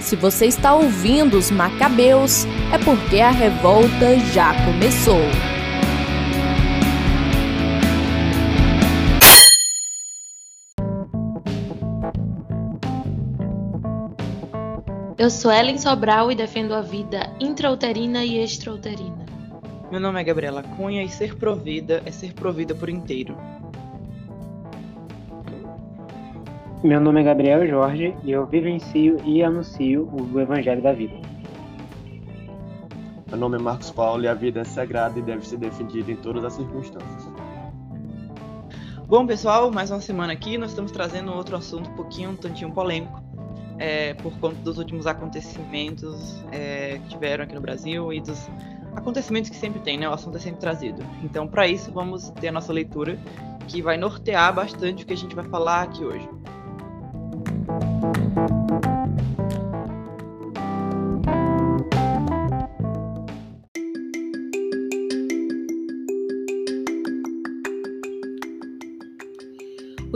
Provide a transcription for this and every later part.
Se você está ouvindo os Macabeus, é porque a revolta já começou. Eu sou Ellen Sobral e defendo a vida intrauterina e extrauterina. Meu nome é Gabriela Cunha e ser provida é ser provida por inteiro. Meu nome é Gabriel Jorge e eu vivencio e anuncio o Evangelho da Vida. Meu nome é Marcos Paulo e a vida é sagrada e deve ser defendida em todas as circunstâncias. Bom, pessoal, mais uma semana aqui. Nós estamos trazendo outro assunto um pouquinho, um tantinho polêmico, é, por conta dos últimos acontecimentos é, que tiveram aqui no Brasil e dos acontecimentos que sempre tem, né? O assunto é sempre trazido. Então, para isso, vamos ter a nossa leitura que vai nortear bastante o que a gente vai falar aqui hoje.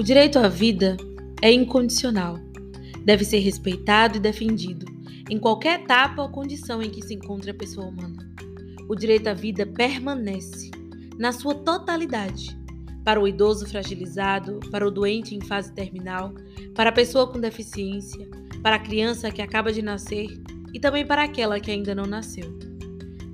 O direito à vida é incondicional. Deve ser respeitado e defendido em qualquer etapa ou condição em que se encontre a pessoa humana. O direito à vida permanece na sua totalidade para o idoso fragilizado, para o doente em fase terminal, para a pessoa com deficiência, para a criança que acaba de nascer e também para aquela que ainda não nasceu.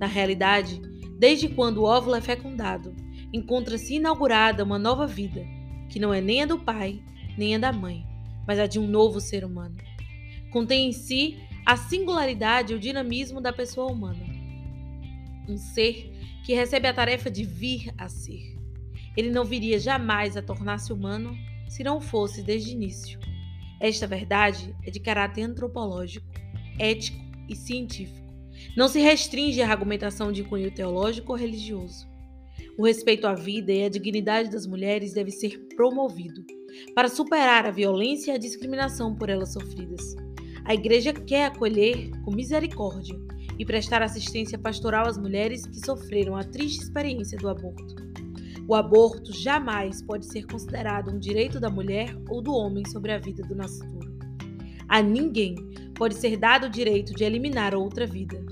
Na realidade, desde quando o óvulo é fecundado, encontra-se inaugurada uma nova vida, que não é nem a do pai, nem a da mãe, mas a de um novo ser humano. Contém em si a singularidade e o dinamismo da pessoa humana. Um ser que recebe a tarefa de vir a ser ele não viria jamais a tornar-se humano se não fosse desde o início. Esta verdade é de caráter antropológico, ético e científico. Não se restringe à argumentação de cunho teológico ou religioso. O respeito à vida e à dignidade das mulheres deve ser promovido para superar a violência e a discriminação por elas sofridas. A Igreja quer acolher com misericórdia e prestar assistência pastoral às mulheres que sofreram a triste experiência do aborto. O aborto jamais pode ser considerado um direito da mulher ou do homem sobre a vida do nascituro. A ninguém pode ser dado o direito de eliminar outra vida.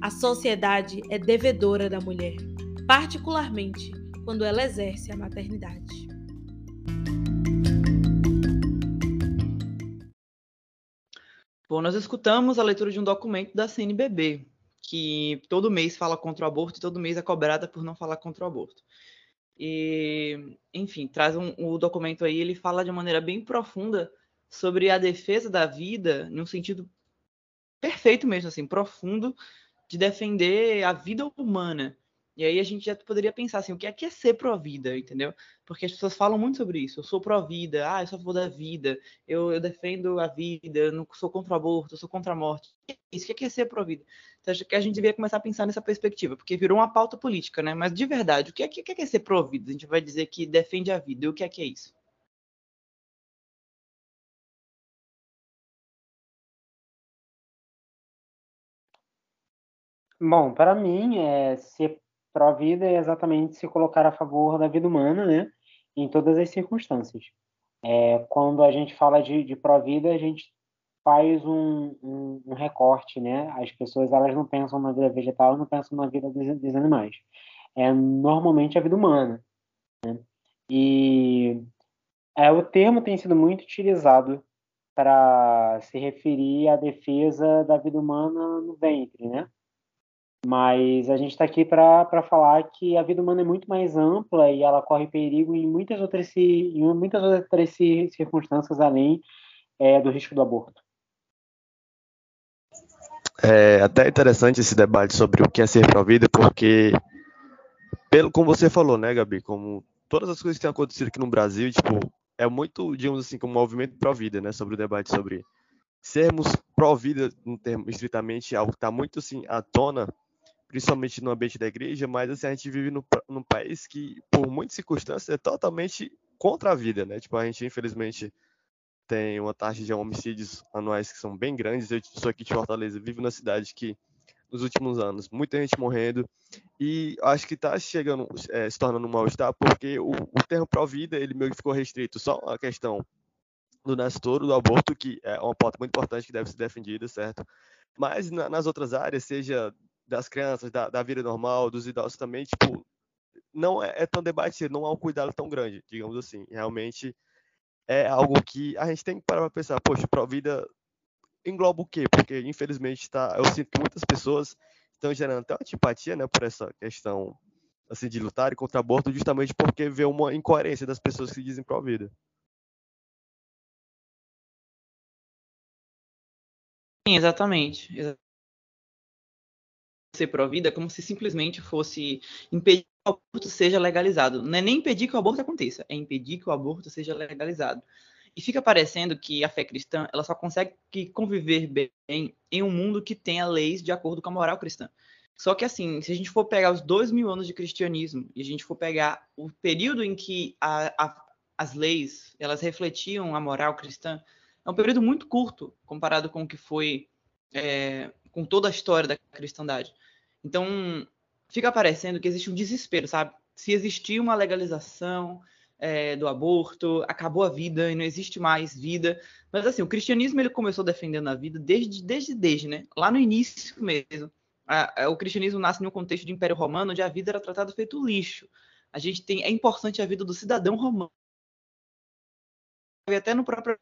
A sociedade é devedora da mulher, particularmente quando ela exerce a maternidade. Bom, nós escutamos a leitura de um documento da CNBB, que todo mês fala contra o aborto e todo mês é cobrada por não falar contra o aborto. E, enfim, traz um, o documento aí, ele fala de maneira bem profunda sobre a defesa da vida, num sentido perfeito mesmo, assim, profundo, de defender a vida humana. E aí a gente já poderia pensar assim, o que é que é ser pró-vida, entendeu? Porque as pessoas falam muito sobre isso. Eu sou pró-vida, ah, eu sou a favor da vida, eu, eu, defendo a vida, eu não sou contra o aborto, eu sou contra a morte. Isso, o que é, que é ser pró-vida? Então acho que a gente deveria começar a pensar nessa perspectiva, porque virou uma pauta política, né? Mas de verdade, o que é, que é, que é ser pró-vida? A gente vai dizer que defende a vida, e o que é que é isso? Bom, para mim, é, ser pró-vida é exatamente se colocar a favor da vida humana, né? Em todas as circunstâncias. É, quando a gente fala de, de pró-vida, a gente faz um, um, um, recorte, né? As pessoas elas não pensam na vida vegetal, não pensam na vida dos, dos animais. É normalmente a vida humana. Né? E é, o termo tem sido muito utilizado para se referir à defesa da vida humana no ventre, né? Mas a gente está aqui para falar que a vida humana é muito mais ampla e ela corre perigo em muitas outras, em muitas outras circunstâncias além é, do risco do aborto. É até interessante esse debate sobre o que é ser pró-vida, porque, pelo como você falou, né, Gabi, como todas as coisas que têm acontecido aqui no Brasil, tipo, é muito, digamos assim, como um movimento pró-vida, né, sobre o debate sobre sermos pró-vida, no termo estritamente, algo que está muito, assim, à tona principalmente no ambiente da igreja, mas assim, a gente vive no, num país que, por muitas circunstâncias, é totalmente contra a vida, né? Tipo, a gente, infelizmente, tem uma taxa de homicídios anuais que são bem grandes. Eu sou aqui de Fortaleza, vivo na cidade que, nos últimos anos, muita gente morrendo, e acho que está chegando, é, se tornando um mal-estar, porque o, o termo pró-vida, ele meio que ficou restrito só à questão do nascituro, do aborto, que é uma pauta muito importante que deve ser defendida, certo? Mas na, nas outras áreas, seja das crianças, da, da, vida normal, dos idosos também, tipo, não é, é tão debatido, não há um cuidado tão grande, digamos assim. Realmente é algo que a gente tem que parar para pensar, poxa, a vida engloba o quê? Porque, infelizmente, tá, eu sinto que muitas pessoas estão gerando até uma antipatia né, por essa questão assim, de lutar contra o aborto, justamente porque vê uma incoerência das pessoas que dizem pró-vida. Sim, exatamente. Ser pró-vida é como se simplesmente fosse impedir que o aborto seja legalizado. Não é nem impedir que o aborto aconteça, é impedir que o aborto seja legalizado. E fica parecendo que a fé cristã ela só consegue conviver bem em um mundo que tenha leis de acordo com a moral cristã. Só que assim, se a gente for pegar os dois mil anos de cristianismo e a gente for pegar o período em que a, a, as leis elas refletiam a moral cristã, é um período muito curto comparado com o que foi é, com toda a história da cristandade. Então fica parecendo que existe um desespero, sabe? Se existir uma legalização, é, do aborto, acabou a vida e não existe mais vida. Mas assim, o cristianismo ele começou defendendo a vida desde, desde, desde, né? Lá no início mesmo. A, a, o cristianismo nasce em um contexto de Império Romano, onde a vida era tratada feito lixo. A gente tem, é importante a vida do cidadão romano. E até no próprio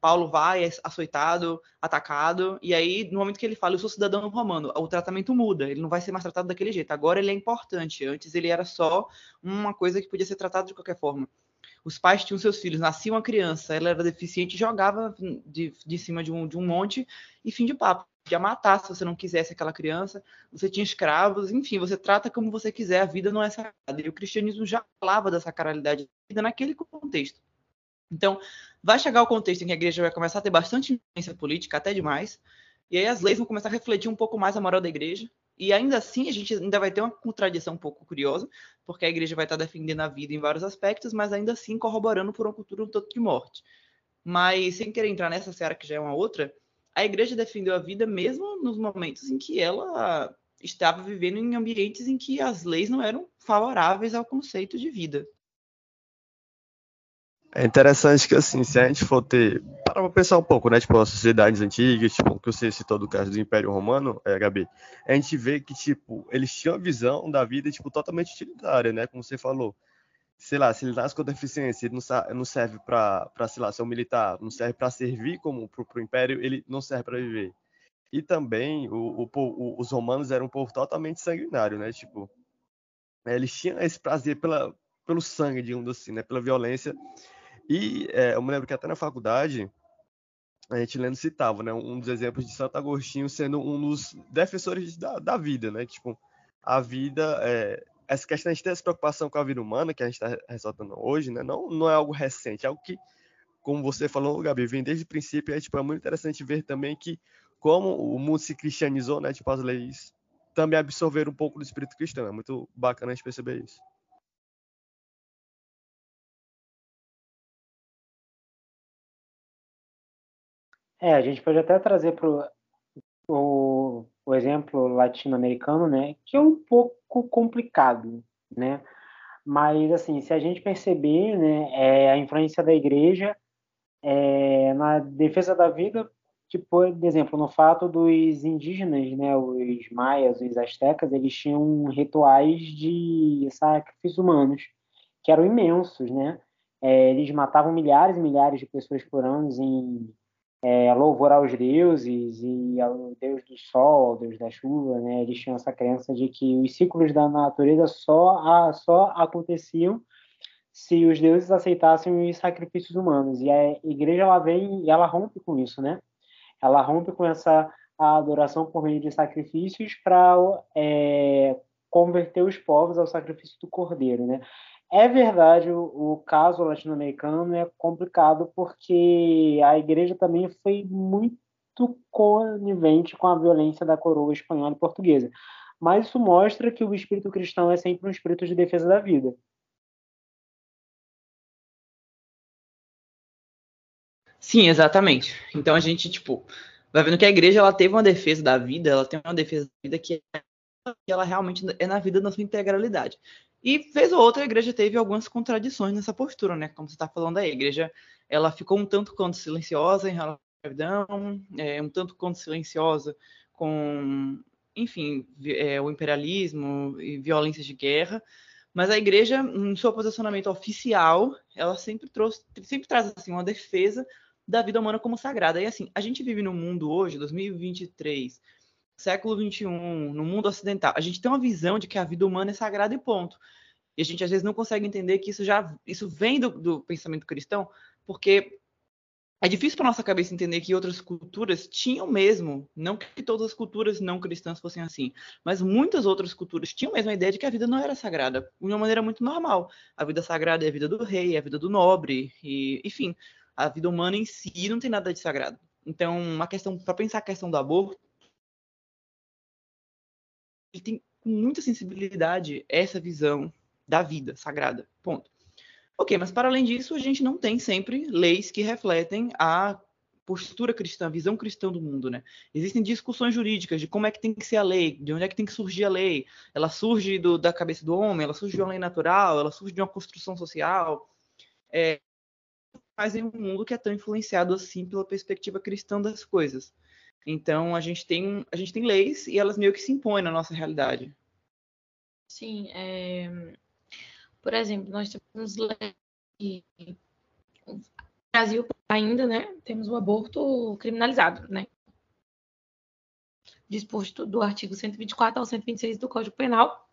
Paulo vai, é açoitado, atacado, e aí, no momento que ele fala, eu sou cidadão romano, o tratamento muda, ele não vai ser mais tratado daquele jeito. Agora ele é importante, antes ele era só uma coisa que podia ser tratada de qualquer forma. Os pais tinham seus filhos, nascia uma criança, ela era deficiente, jogava de, de cima de um, de um monte e fim de papo. Podia matar se você não quisesse aquela criança, você tinha escravos, enfim, você trata como você quiser, a vida não é sagrada. E o cristianismo já falava da sacralidade da vida naquele contexto. Então, vai chegar o contexto em que a igreja vai começar a ter bastante influência política, até demais, e aí as leis vão começar a refletir um pouco mais a moral da igreja, e ainda assim a gente ainda vai ter uma contradição um pouco curiosa, porque a igreja vai estar defendendo a vida em vários aspectos, mas ainda assim corroborando por uma cultura um tanto de morte. Mas sem querer entrar nessa seara que já é uma outra, a igreja defendeu a vida mesmo nos momentos em que ela estava vivendo em ambientes em que as leis não eram favoráveis ao conceito de vida. É interessante que, assim, se a gente for ter. Para pensar um pouco, né? Tipo, as sociedades antigas, tipo, que você citou do caso do Império Romano, é, Gabi, a gente vê que, tipo, eles tinham a visão da vida, tipo, totalmente utilitária, né? Como você falou. Sei lá, se ele nasce com deficiência, ele não, serve para, sei lá, ser um militar, não serve para servir como pro, pro Império, ele não serve para viver. E também, o, o, o, os romanos eram um povo totalmente sanguinário, né? Tipo, eles tinham esse prazer pela, pelo sangue, digamos assim, né? Pela violência e é, eu me lembro que até na faculdade a gente lendo citava, né, um dos exemplos de Santo Agostinho sendo um dos defensores da, da vida, né, tipo, a vida, é, essa questão de ter essa preocupação com a vida humana que a gente está ressaltando hoje, né, não, não é algo recente, é algo que, como você falou, Gabi, vem desde o princípio, é, tipo, é muito interessante ver também que como o mundo se cristianizou, né, tipo, as leis também absorveram um pouco do espírito cristão, é muito bacana a gente perceber isso. É, a gente pode até trazer para o, o exemplo latino-americano, né, que é um pouco complicado, né? Mas, assim, se a gente perceber né, é, a influência da igreja é, na defesa da vida, tipo, por exemplo, no fato dos indígenas, né, os maias, os astecas, eles tinham rituais de sacrifícios humanos, que eram imensos, né? É, eles matavam milhares e milhares de pessoas por ano em é, louvor aos deuses e ao deus do sol, ao deus da chuva, né? Eles tinham essa crença de que os ciclos da natureza só, a, só aconteciam se os deuses aceitassem os sacrifícios humanos. E a igreja ela vem e ela rompe com isso, né? Ela rompe com essa adoração por meio de sacrifícios para é, converter os povos ao sacrifício do cordeiro, né? É verdade, o, o caso latino-americano é complicado porque a igreja também foi muito conivente com a violência da coroa espanhola e portuguesa. Mas isso mostra que o espírito cristão é sempre um espírito de defesa da vida. Sim, exatamente. Então a gente, tipo, vai vendo que a igreja ela teve uma defesa da vida, ela tem uma defesa da vida que ela realmente é na vida na sua integralidade. E vez ou outra a igreja teve algumas contradições nessa postura, né? Como você está falando aí, a igreja ela ficou um tanto quanto silenciosa em relação à escravidão, é, um tanto quanto silenciosa com, enfim, é, o imperialismo e violências de guerra. Mas a igreja, no seu posicionamento oficial, ela sempre trouxe, sempre traz assim uma defesa da vida humana como sagrada. E assim, a gente vive no mundo hoje, 2023, século 21, no mundo ocidental, a gente tem uma visão de que a vida humana é sagrada e ponto. E a gente às vezes não consegue entender que isso já isso vem do, do pensamento cristão, porque é difícil para nossa cabeça entender que outras culturas tinham mesmo, não que todas as culturas não cristãs fossem assim, mas muitas outras culturas tinham mesmo a ideia de que a vida não era sagrada, de uma maneira muito normal. A vida sagrada é a vida do rei, é a vida do nobre, e enfim, a vida humana em si não tem nada de sagrado. Então, uma questão para pensar a questão do aborto, ele tem com muita sensibilidade essa visão da vida sagrada. Ponto. Ok, mas para além disso, a gente não tem sempre leis que refletem a postura cristã, a visão cristã do mundo, né? Existem discussões jurídicas de como é que tem que ser a lei, de onde é que tem que surgir a lei. Ela surge do, da cabeça do homem, ela surge de uma lei natural, ela surge de uma construção social. É, mas em um mundo que é tão influenciado assim pela perspectiva cristã das coisas. Então a gente tem a gente tem leis e elas meio que se impõem na nossa realidade. Sim, é... por exemplo, nós temos leis no Brasil ainda, né? Temos o aborto criminalizado, né? Disposto do artigo 124 ao 126 do Código Penal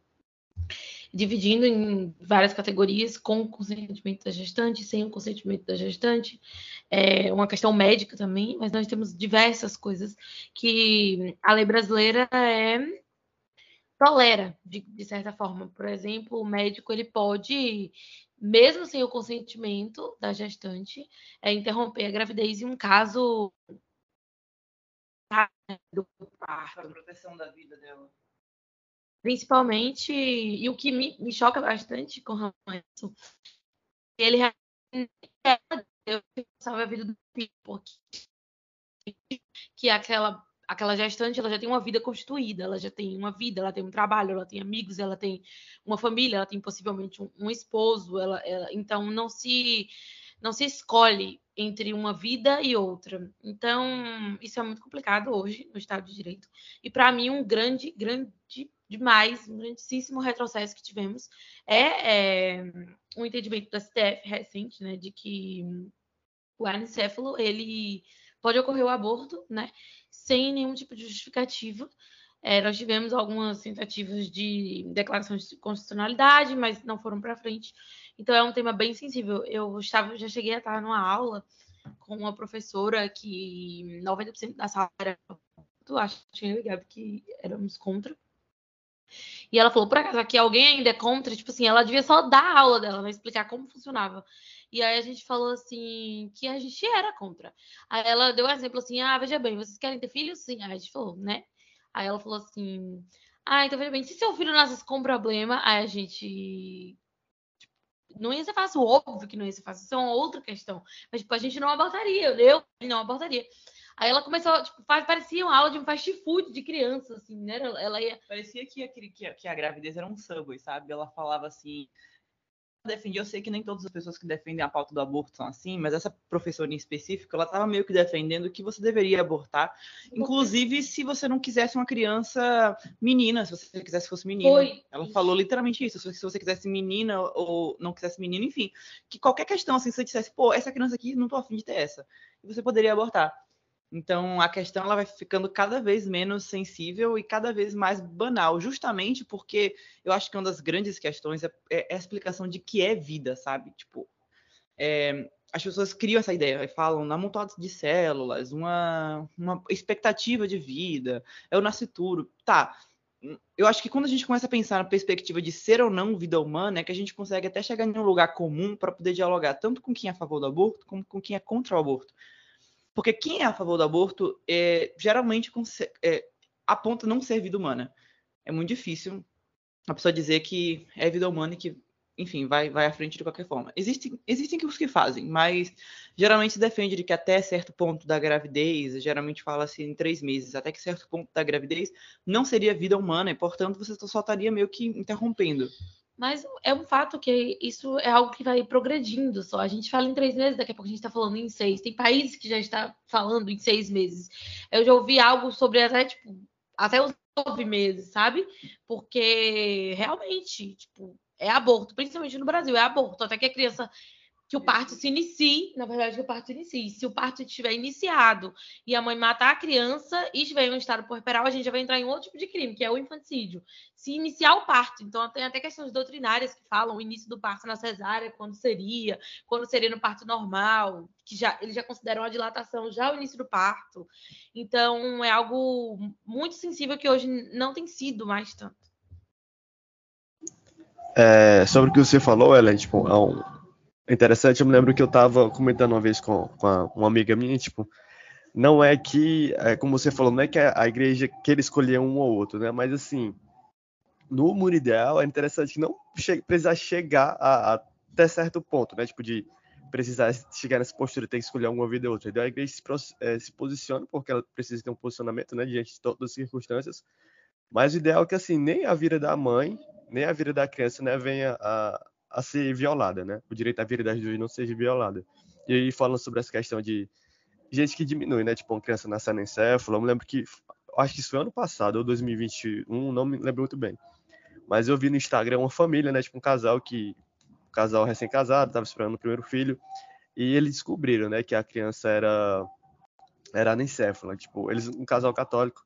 dividindo em várias categorias, com o consentimento da gestante, sem o consentimento da gestante, é uma questão médica também, mas nós temos diversas coisas que a lei brasileira é, tolera, de, de certa forma. Por exemplo, o médico ele pode mesmo sem o consentimento da gestante, é interromper a gravidez em um caso do parto. Para proteção da vida dela principalmente, e o que me, me choca bastante com o Hamilton, ele salva a vida do filho, porque que aquela aquela gestante ela já tem uma vida constituída, ela já tem uma vida, ela tem um trabalho, ela tem amigos, ela tem uma família, ela tem possivelmente um, um esposo, ela, ela, então não se não se escolhe entre uma vida e outra. Então, isso é muito complicado hoje no Estado de Direito. E para mim, um grande, grande demais, um grandíssimo retrocesso que tivemos é, é um entendimento da STF recente, né, de que o anencefalo, ele pode ocorrer o aborto, né, sem nenhum tipo de justificativa. É, nós tivemos algumas tentativas de declaração de constitucionalidade, mas não foram para frente. Então é um tema bem sensível. Eu estava, já cheguei a estar numa aula com uma professora que 90% da sala era que tinha ligado que éramos contra. E ela falou, por acaso, aqui alguém ainda é contra? Tipo assim, ela devia só dar a aula dela, né? Explicar como funcionava. E aí a gente falou assim, que a gente era contra. Aí ela deu um exemplo assim, ah, veja bem, vocês querem ter filhos? Sim. Aí a gente falou, né? Aí ela falou assim, ah, então veja bem, se seu filho nasce com problema, aí a gente não ia ser fácil, óbvio que não ia ser fácil, isso é uma outra questão. Mas, tipo, a gente não abortaria, eu não abortaria. Aí ela começou, tipo, parecia uma aula de um fast food de criança, assim, né? Ela ia... Parecia que, que, que a gravidez era um subway, sabe? Ela falava assim, defendi, eu sei que nem todas as pessoas que defendem a pauta do aborto são assim, mas essa professora em específico, ela estava meio que defendendo que você deveria abortar, inclusive se você não quisesse uma criança menina, se você quisesse que fosse menina. Foi. Ela falou literalmente isso, se você quisesse menina ou não quisesse menino, enfim, que qualquer questão assim, se você dissesse, pô, essa criança aqui não tô afim de ter essa, e você poderia abortar. Então a questão ela vai ficando cada vez menos sensível e cada vez mais banal, justamente porque eu acho que uma das grandes questões é, é a explicação de que é vida, sabe? Tipo, é, as pessoas criam essa ideia e falam na amontoado de células, uma, uma expectativa de vida, é o nascituro. Tá, eu acho que quando a gente começa a pensar na perspectiva de ser ou não vida humana, é que a gente consegue até chegar em um lugar comum para poder dialogar tanto com quem é a favor do aborto como com quem é contra o aborto. Porque quem é a favor do aborto é, geralmente é, aponta não ser vida humana. É muito difícil a pessoa dizer que é vida humana e que, enfim, vai, vai à frente de qualquer forma. Existem, existem os que fazem, mas geralmente se defende de que até certo ponto da gravidez, geralmente fala-se em três meses, até que certo ponto da gravidez não seria vida humana e, portanto, você só estaria meio que interrompendo. Mas é um fato que isso é algo que vai progredindo só. A gente fala em três meses, daqui a pouco a gente está falando em seis. Tem países que já está falando em seis meses. Eu já ouvi algo sobre até, tipo, até os nove meses, sabe? Porque realmente, tipo, é aborto, principalmente no Brasil, é aborto. Até que a criança que o parto se inicie, na verdade, que o parto se inicie. Se o parto estiver iniciado e a mãe matar a criança e estiver em um estado puerperal, a gente já vai entrar em outro tipo de crime, que é o infanticídio. Se iniciar o parto, então tem até questões doutrinárias que falam o início do parto na cesárea, quando seria, quando seria no parto normal, que já eles já consideram a dilatação já o início do parto. Então é algo muito sensível que hoje não tem sido mais tanto. É, sobre o que você falou, Ellen, tipo, é um interessante, eu me lembro que eu estava comentando uma vez com, com uma amiga minha, tipo, não é que, é, como você falou, não é que a, a igreja queira escolher um ou outro, né? Mas assim, no mundo ideal é interessante que não che precisar chegar a, a, até certo ponto, né? Tipo de precisar chegar nessa postura, ter que escolher uma vida ou outra. Então a igreja se, é, se posiciona porque ela precisa ter um posicionamento, né? Diante de todas as circunstâncias. Mas o ideal é que assim nem a vida da mãe nem a vida da criança, né, venha a, a ser violada, né? O direito à vida das duas não seja violada. E aí falando sobre essa questão de gente que diminui, né? Tipo, uma criança nascendo encéfalo, eu me lembro que acho que isso foi ano passado ou 2021, não me lembro muito bem. Mas eu vi no Instagram uma família, né, tipo um casal que um casal recém-casado, estava esperando o primeiro filho, e eles descobriram, né, que a criança era era anencéfala, tipo, eles um casal católico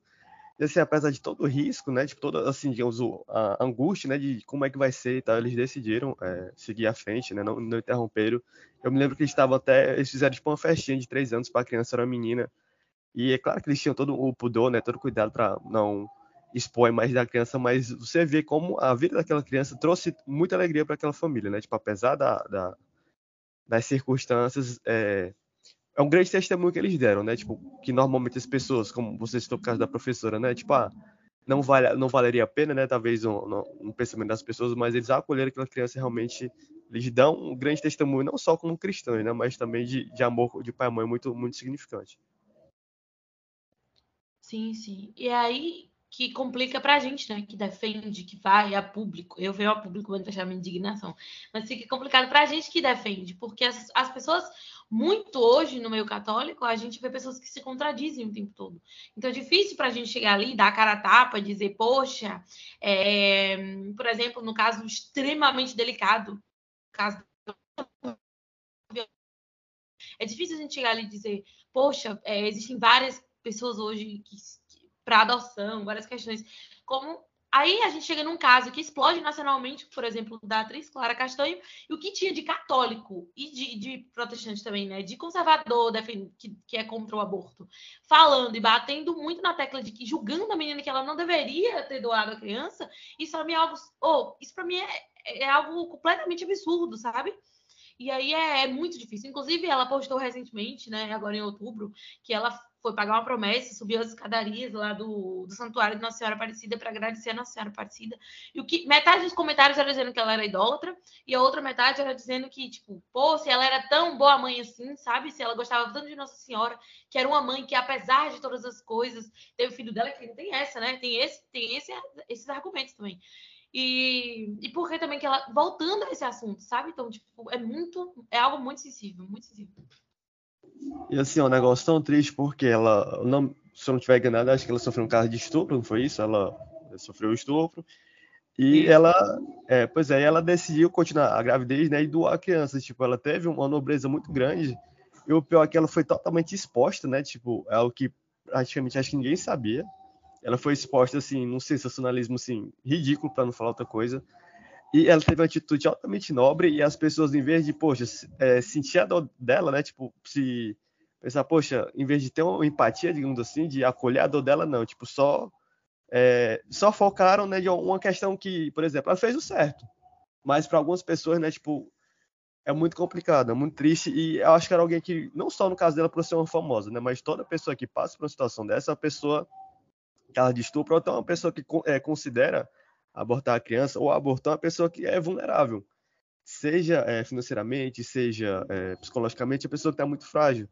assim, apesar de todo o risco, né, de toda, assim, digamos, a angústia, né, de como é que vai ser e tal, eles decidiram é, seguir à frente, né, não, não interromperam. Eu me lembro que eles estavam até, eles fizeram tipo uma festinha de três anos para a criança, era uma menina. E é claro que eles tinham todo o pudor, né, todo o cuidado para não expor imagem da criança, mas você vê como a vida daquela criança trouxe muita alegria para aquela família, né, tipo, apesar da, da das circunstâncias, é, é um grande testemunho que eles deram, né? Tipo, que normalmente as pessoas, como você citou o caso da professora, né? Tipo, ah, não, vale, não valeria a pena, né? Talvez um, um, pensamento das pessoas, mas eles acolheram aquela criança realmente, eles dão um grande testemunho, não só como cristãos, né? Mas também de, de amor de pai e mãe muito, muito significante. Sim, sim. E aí que complica pra gente, né? Que defende, que vai a público. Eu venho a público manifestar minha indignação. Mas fica complicado pra gente que defende, porque as, as pessoas muito hoje no meio católico, a gente vê pessoas que se contradizem o tempo todo. Então é difícil para a gente chegar ali, dar a cara a tapa, dizer, poxa, é... por exemplo, no caso extremamente delicado, caso é difícil a gente chegar ali e dizer, poxa, é, existem várias pessoas hoje para adoção, várias questões. Como Aí a gente chega num caso que explode nacionalmente, por exemplo, da atriz Clara Castanho, e o que tinha de católico e de, de protestante também, né? De conservador que, que, é contra o aborto, falando e batendo muito na tecla de que julgando a menina que ela não deveria ter doado a criança, isso para mim é algo. Oh, isso para mim é, é algo completamente absurdo, sabe? E aí é, é, muito difícil. Inclusive, ela postou recentemente, né, agora em outubro, que ela foi pagar uma promessa, subiu as escadarias lá do, do santuário de Nossa Senhora Aparecida para agradecer a Nossa Senhora Aparecida. E o que metade dos comentários era dizendo que ela era idólatra, e a outra metade era dizendo que, tipo, pô, se ela era tão boa mãe assim, sabe? Se ela gostava tanto de Nossa Senhora, que era uma mãe que, apesar de todas as coisas, teve o filho dela, que tem essa, né? Tem, esse, tem esse, esses argumentos também. E, e porque também que ela, voltando a esse assunto, sabe? Então, tipo, é muito, é algo muito sensível, muito sensível. E assim, é um negócio tão triste porque ela, não, se eu não tiver enganado, acho que ela sofreu um caso de estupro, não foi isso? Ela sofreu estupro. E ela, é, pois é, ela decidiu continuar a gravidez, né, e doar a criança. Tipo, ela teve uma nobreza muito grande. E o pior é que ela foi totalmente exposta, né? Tipo, é o que praticamente acho que ninguém sabia. Ela foi exposta, assim, num sensacionalismo, assim, ridículo, para não falar outra coisa. E ela teve uma atitude altamente nobre e as pessoas, em vez de, poxa, é, sentir a dor dela, né? Tipo, se pensar, poxa, em vez de ter uma empatia, digamos assim, de acolher a dor dela, não. Tipo, só, é, só focaram, né, de uma questão que, por exemplo, ela fez o certo. Mas para algumas pessoas, né, tipo, é muito complicado, é muito triste. E eu acho que era alguém que, não só no caso dela por ser uma famosa, né? Mas toda pessoa que passa por uma situação dessa, é uma pessoa que ela de estupro, ou então é uma pessoa que é, considera abortar a criança ou abortar uma pessoa que é vulnerável, seja é, financeiramente, seja é, psicologicamente, a pessoa que está muito frágil.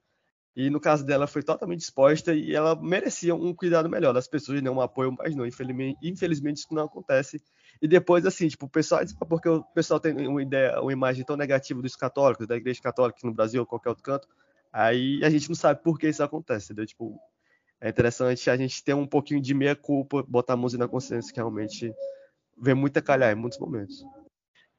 E no caso dela foi totalmente exposta e ela merecia um cuidado melhor das pessoas, não um apoio, mas não, infelizmente, infelizmente isso não acontece. E depois, assim, tipo, o pessoal diz, porque o pessoal tem uma ideia, uma imagem tão negativa dos católicos, da igreja católica no Brasil ou qualquer outro canto, aí a gente não sabe por que isso acontece, entendeu? Tipo, é interessante a gente ter um pouquinho de meia culpa, botar a música na consciência, que realmente vê muita calhar em muitos momentos.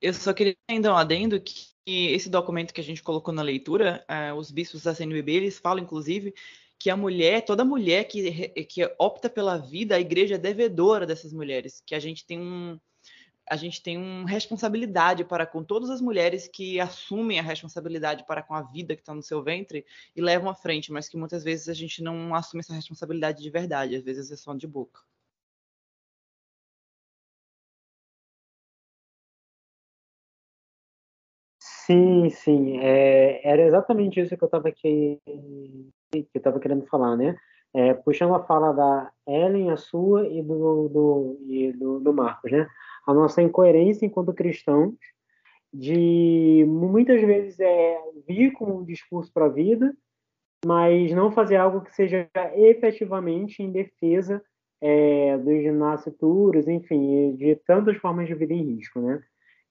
Eu só queria ainda um adendo que esse documento que a gente colocou na leitura, uh, os bispos da CNBB, eles falam, inclusive, que a mulher, toda mulher que, que opta pela vida, a igreja é devedora dessas mulheres, que a gente tem um a gente tem uma responsabilidade para com todas as mulheres que assumem a responsabilidade para com a vida que está no seu ventre e levam à frente, mas que muitas vezes a gente não assume essa responsabilidade de verdade, às vezes é só de boca. Sim, sim. É, era exatamente isso que eu estava que, querendo falar, né? É, puxando a fala da Ellen, a sua e do, do, e do, do Marcos, né? A nossa incoerência enquanto cristãos de muitas vezes é vir com um discurso para a vida, mas não fazer algo que seja efetivamente em defesa é, dos nascituros, enfim, de tantas formas de vida em risco, né?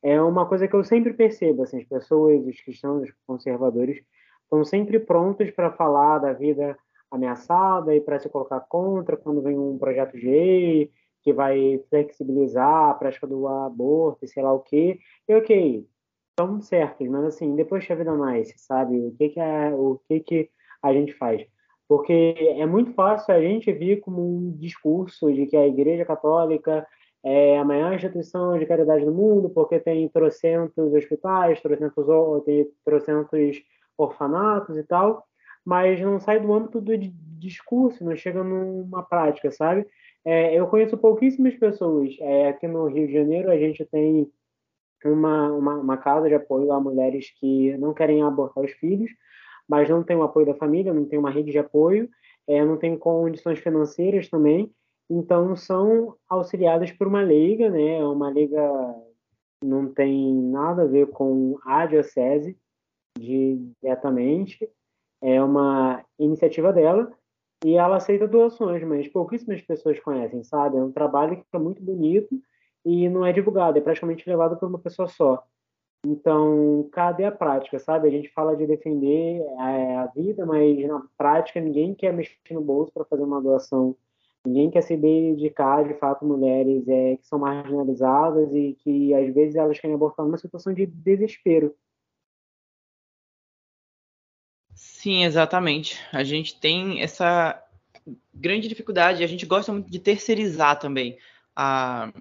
É uma coisa que eu sempre percebo, assim, as pessoas, os cristãos, os conservadores, estão sempre prontos para falar da vida ameaçada e para se colocar contra quando vem um projeto de lei que vai flexibilizar a prática do aborto e sei lá o quê. E ok, estão certos, mas assim, depois que a vida nasce, sabe? O que que, é, o que que a gente faz? Porque é muito fácil a gente vir como um discurso de que a Igreja Católica é a maior instituição de caridade do mundo, porque tem trocentos hospitais, trocentos, tem trocentos orfanatos e tal, mas não sai do âmbito do discurso, não chega numa prática, sabe? É, eu conheço pouquíssimas pessoas. É, aqui no Rio de Janeiro, a gente tem uma, uma, uma, casa de apoio a mulheres que não querem abortar os filhos, mas não tem o apoio da família, não tem uma rede de apoio, é, não tem condições financeiras também. Então, são auxiliadas por uma leiga, né? Uma leiga não tem nada a ver com a diocese diretamente, é uma iniciativa dela e ela aceita doações, mas pouquíssimas pessoas conhecem, sabe? É um trabalho que é muito bonito e não é divulgado, é praticamente levado por uma pessoa só. Então, cadê a prática, sabe? A gente fala de defender a, a vida, mas na prática ninguém quer mexer no bolso para fazer uma doação Ninguém quer se dedicar, de fato, mulheres é, que são marginalizadas e que, às vezes, elas querem abortar numa situação de desespero. Sim, exatamente. A gente tem essa grande dificuldade, a gente gosta muito de terceirizar também a,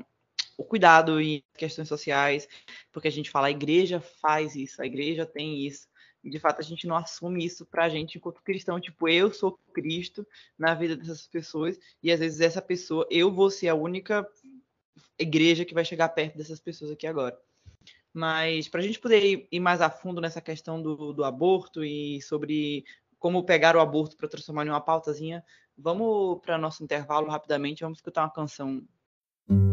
o cuidado e questões sociais, porque a gente fala a igreja faz isso, a igreja tem isso de fato a gente não assume isso pra gente enquanto cristão, tipo, eu sou Cristo na vida dessas pessoas e às vezes essa pessoa, eu vou ser a única igreja que vai chegar perto dessas pessoas aqui agora. Mas para a gente poder ir mais a fundo nessa questão do, do aborto e sobre como pegar o aborto para transformar em uma pautazinha, vamos para nosso intervalo rapidamente, vamos escutar uma canção. Eu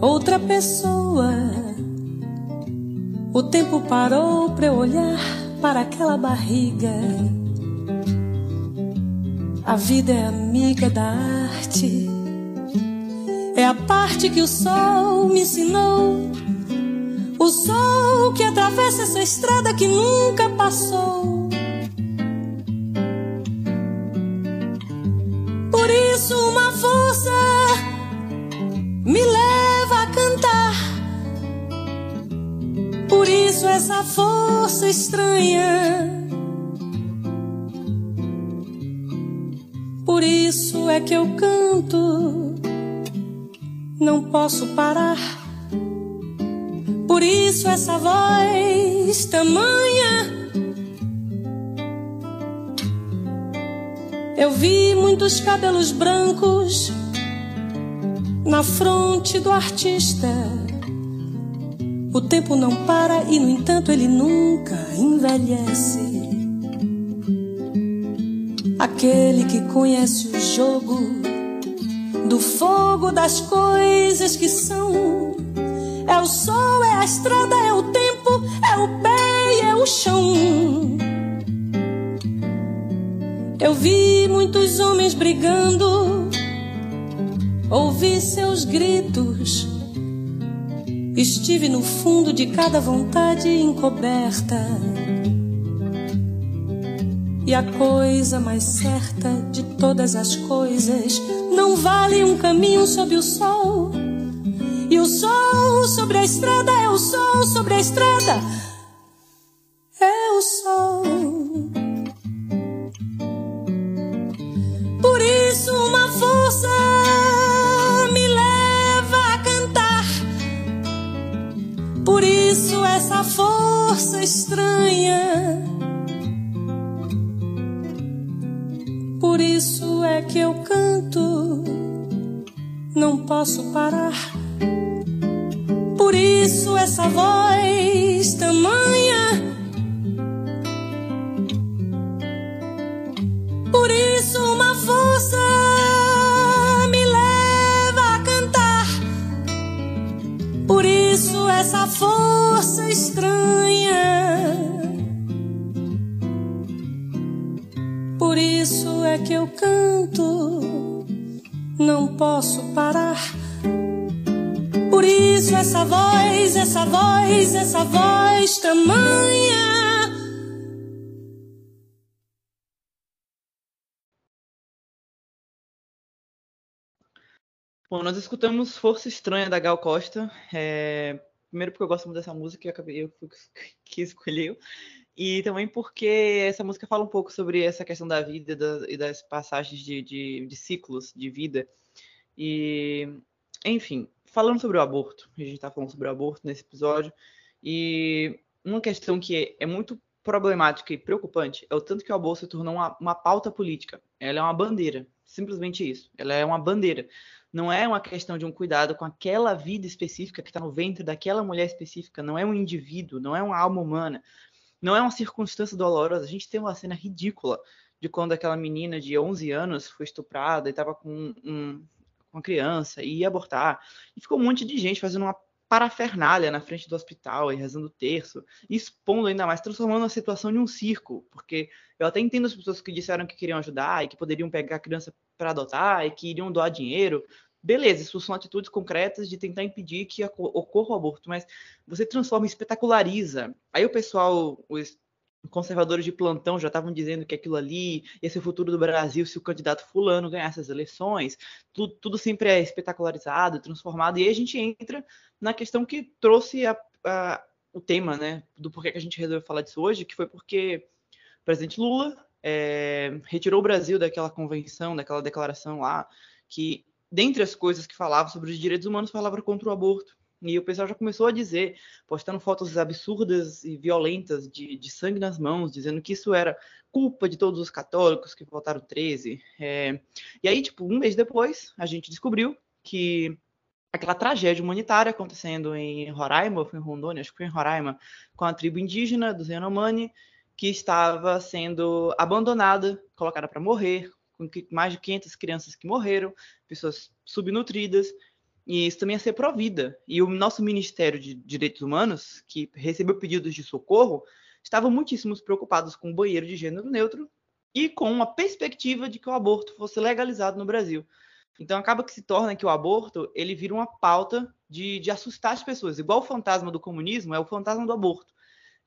outra pessoa. O tempo parou para eu olhar para aquela barriga. A vida é amiga da arte, é a parte que o sol me ensinou. O sol que atravessa essa estrada que nunca passou. Por isso, uma força me leva essa força estranha. Por isso é que eu canto não posso parar. Por isso essa voz tamanha. Eu vi muitos cabelos brancos na fronte do artista. O tempo não para e, no entanto, ele nunca envelhece. Aquele que conhece o jogo do fogo das coisas que são. É o sol, é a estrada, é o tempo, é o pé e é o chão. Eu vi muitos homens brigando, ouvi seus gritos. Estive no fundo de cada vontade encoberta. E a coisa mais certa de todas as coisas não vale um caminho sob o sol. E o sol sobre a estrada é o sol sobre a estrada. Posso parar. Por isso essa voz tamanha. Por isso uma força me leva a cantar. Por isso essa força estranha. Por isso é que eu canto, não posso parar. Essa voz, essa voz, essa voz tamanha. Bom, nós escutamos Força Estranha da Gal Costa. É... Primeiro porque eu gosto muito dessa música, eu acabei eu que escolheu. E também porque essa música fala um pouco sobre essa questão da vida e das passagens de, de, de, ciclos de vida. E, enfim, falando sobre o aborto, a gente está falando sobre o aborto nesse episódio, e uma questão que é, muito problemática e preocupante é o tanto que o aborto se tornou uma, uma pauta política. Ela é uma bandeira, simplesmente isso. Ela é uma bandeira. Não é uma questão de um cuidado com aquela vida específica que está no ventre daquela mulher específica, não é um indivíduo, não é uma alma humana não é uma circunstância dolorosa. A gente tem uma cena ridícula de quando aquela menina de 11 anos foi estuprada e estava com um, uma criança e ia abortar. E ficou um monte de gente fazendo uma parafernália na frente do hospital e rezando o terço, expondo ainda mais, transformando a situação em um circo, porque eu até entendo as pessoas que disseram que queriam ajudar e que poderiam pegar a criança para adotar e que iriam doar dinheiro, beleza, isso são atitudes concretas de tentar impedir que ocorra o aborto, mas você transforma, espetaculariza. Aí o pessoal, os conservadores de plantão já estavam dizendo que aquilo ali ia ser o futuro do Brasil se o candidato fulano ganhasse as eleições. Tudo, tudo sempre é espetacularizado, transformado. E aí a gente entra na questão que trouxe a, a, o tema, né, do porquê que a gente resolveu falar disso hoje, que foi porque o presidente Lula é, retirou o Brasil daquela convenção, daquela declaração lá, que dentre as coisas que falava sobre os direitos humanos, falava contra o aborto. E o pessoal já começou a dizer, postando fotos absurdas e violentas de, de sangue nas mãos, dizendo que isso era culpa de todos os católicos que votaram 13. É... E aí, tipo, um mês depois, a gente descobriu que aquela tragédia humanitária acontecendo em Roraima, foi em Rondônia, acho que foi em Roraima, com a tribo indígena dos Yanomami, que estava sendo abandonada, colocada para morrer, com mais de 500 crianças que morreram, pessoas subnutridas, e isso também ia ser provida. E o nosso Ministério de Direitos Humanos, que recebeu pedidos de socorro, estavam muitíssimo preocupados com o banheiro de gênero neutro e com uma perspectiva de que o aborto fosse legalizado no Brasil. Então acaba que se torna que o aborto ele vira uma pauta de, de assustar as pessoas. Igual o fantasma do comunismo é o fantasma do aborto.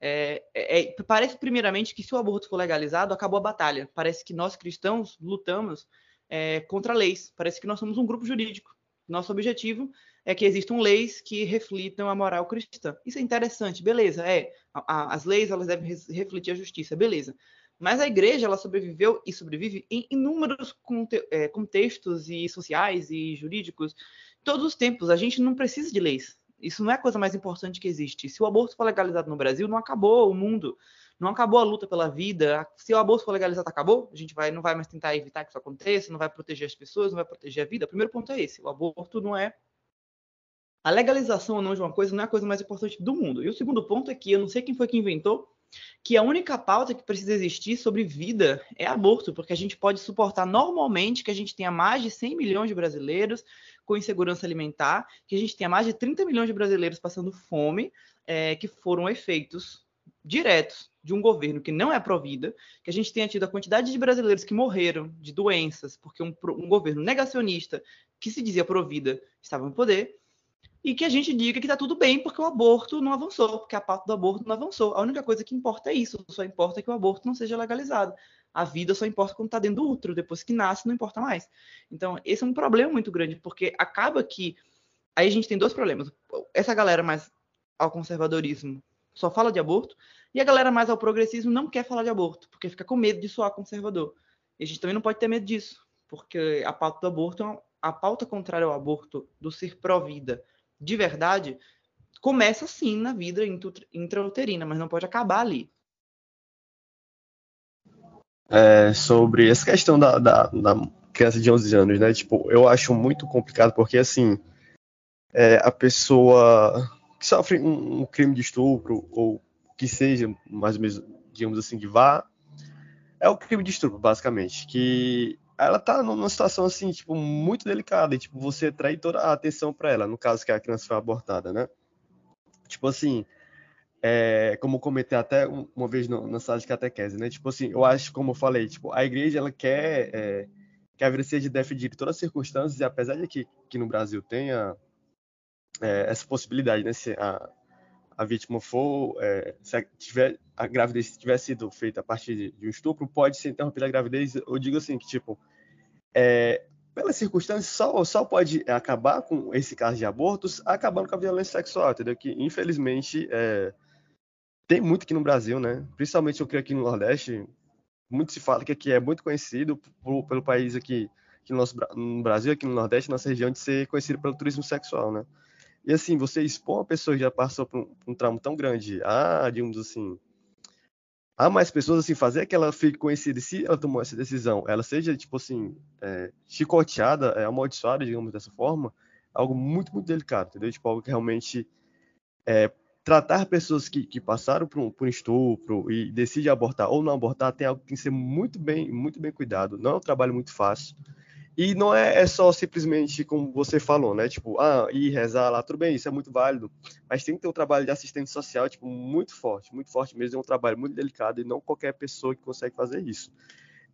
É, é, é, parece primeiramente que se o aborto for legalizado, acabou a batalha. Parece que nós cristãos lutamos é, contra leis. Parece que nós somos um grupo jurídico. Nosso objetivo é que existam leis que reflitam a moral cristã. Isso é interessante, beleza? É, a, a, as leis elas devem refletir a justiça, beleza? Mas a igreja ela sobreviveu e sobrevive em inúmeros conte é, contextos e sociais e jurídicos todos os tempos. A gente não precisa de leis. Isso não é a coisa mais importante que existe. Se o aborto for legalizado no Brasil, não acabou o mundo. Não acabou a luta pela vida. Se o aborto for legalizado, acabou. A gente vai, não vai mais tentar evitar que isso aconteça, não vai proteger as pessoas, não vai proteger a vida. O primeiro ponto é esse: o aborto não é. A legalização ou não de uma coisa não é a coisa mais importante do mundo. E o segundo ponto é que eu não sei quem foi que inventou que a única pauta que precisa existir sobre vida é aborto, porque a gente pode suportar normalmente que a gente tenha mais de 100 milhões de brasileiros com insegurança alimentar, que a gente tenha mais de 30 milhões de brasileiros passando fome, é, que foram efeitos diretos de um governo que não é pró-vida, que a gente tenha tido a quantidade de brasileiros que morreram de doenças, porque um, um governo negacionista que se dizia pró-vida estava no poder, e que a gente diga que está tudo bem porque o aborto não avançou, porque a pauta do aborto não avançou. A única coisa que importa é isso, só importa que o aborto não seja legalizado. A vida só importa quando está dentro do útero, depois que nasce não importa mais. Então, esse é um problema muito grande, porque acaba que aí a gente tem dois problemas. Essa galera mais ao conservadorismo só fala de aborto, e a galera mais ao progressismo não quer falar de aborto, porque fica com medo de soar conservador. E a gente também não pode ter medo disso, porque a pauta do aborto, a pauta contrária ao aborto, do ser pró-vida, de verdade, começa sim na vida intrauterina, mas não pode acabar ali. É, sobre essa questão da, da, da, criança de 11 anos, né? Tipo, eu acho muito complicado porque, assim, é, a pessoa que sofre um, um, crime de estupro ou que seja, mais ou menos, digamos assim, que vá, é o crime de estupro, basicamente, que ela tá numa situação assim, tipo, muito delicada, e tipo, você atrai toda a atenção para ela, no caso que a criança foi abortada, né? Tipo assim, é, como comentei até uma vez no, na sala de catequese, né? Tipo assim, eu acho, como eu falei, tipo, a igreja ela quer é, que a vida seja defendida em todas as circunstâncias, e apesar de que, que no Brasil tenha é, essa possibilidade, né? Se a, a vítima for, é, se a, tiver, a gravidez tiver sido feita a partir de, de, um estupro, pode ser interrompida a gravidez. Eu digo assim que, tipo, é, pelas circunstâncias, só, só pode acabar com esse caso de abortos acabando com a violência sexual, entendeu? Que, infelizmente, é, tem muito aqui no Brasil, né? Principalmente, eu creio, aqui no Nordeste, muito se fala que aqui é muito conhecido por, pelo país aqui, aqui no, nosso, no Brasil, aqui no Nordeste, nossa região, de ser conhecido pelo turismo sexual, né? E assim, você expor uma pessoa que já passou por um, um trauma tão grande a, digamos assim, a mais pessoas, assim, fazer que ela fique conhecida, se ela tomou essa decisão, ela seja, tipo assim, é, chicoteada, é, amaldiçoada, digamos dessa forma, algo muito, muito delicado, entendeu? Tipo, algo que realmente é, tratar pessoas que, que passaram por um, por estupro e decidem abortar ou não abortar tem algo que tem que ser muito bem, muito bem cuidado. Não é um trabalho muito fácil. E não é, é, só simplesmente como você falou, né? Tipo, ah, ir rezar lá, tudo bem, isso é muito válido. Mas tem que ter um trabalho de assistente social, tipo, muito forte, muito forte mesmo. É um trabalho muito delicado e não qualquer pessoa que consegue fazer isso.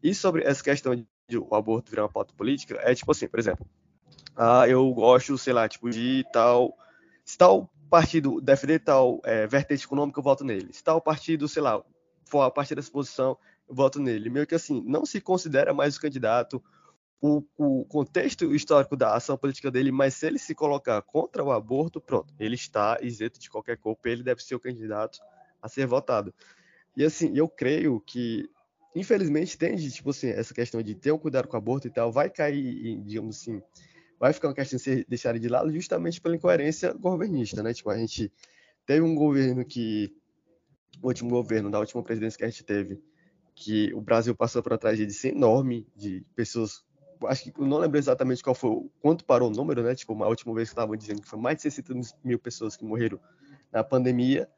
E sobre essa questão de o aborto virar uma pauta política, é tipo assim, por exemplo, ah, eu gosto, sei lá, tipo, de tal. Se tal partido defender tal é, vertente econômica, eu voto nele. Se tal partido, sei lá, for a partir dessa posição, eu voto nele. Meio que assim, não se considera mais o candidato o, o, contexto histórico da ação política dele, mas se ele se colocar contra o aborto, pronto, ele está isento de qualquer culpa, ele deve ser o candidato a ser votado. E assim, eu creio que, infelizmente, tende, tipo assim, essa questão de ter um cuidado com o aborto e tal, vai cair, digamos assim, vai ficar uma questão de ser deixada de lado justamente pela incoerência governista, né? Tipo, a gente teve um governo que, o último governo, da última presidência que a gente teve, que o Brasil passou por uma tragédia enorme de pessoas acho que eu não lembro exatamente qual foi, quanto parou o número, né? Tipo, a última vez que estavam dizendo que foi mais de 600 mil pessoas que morreram na pandemia.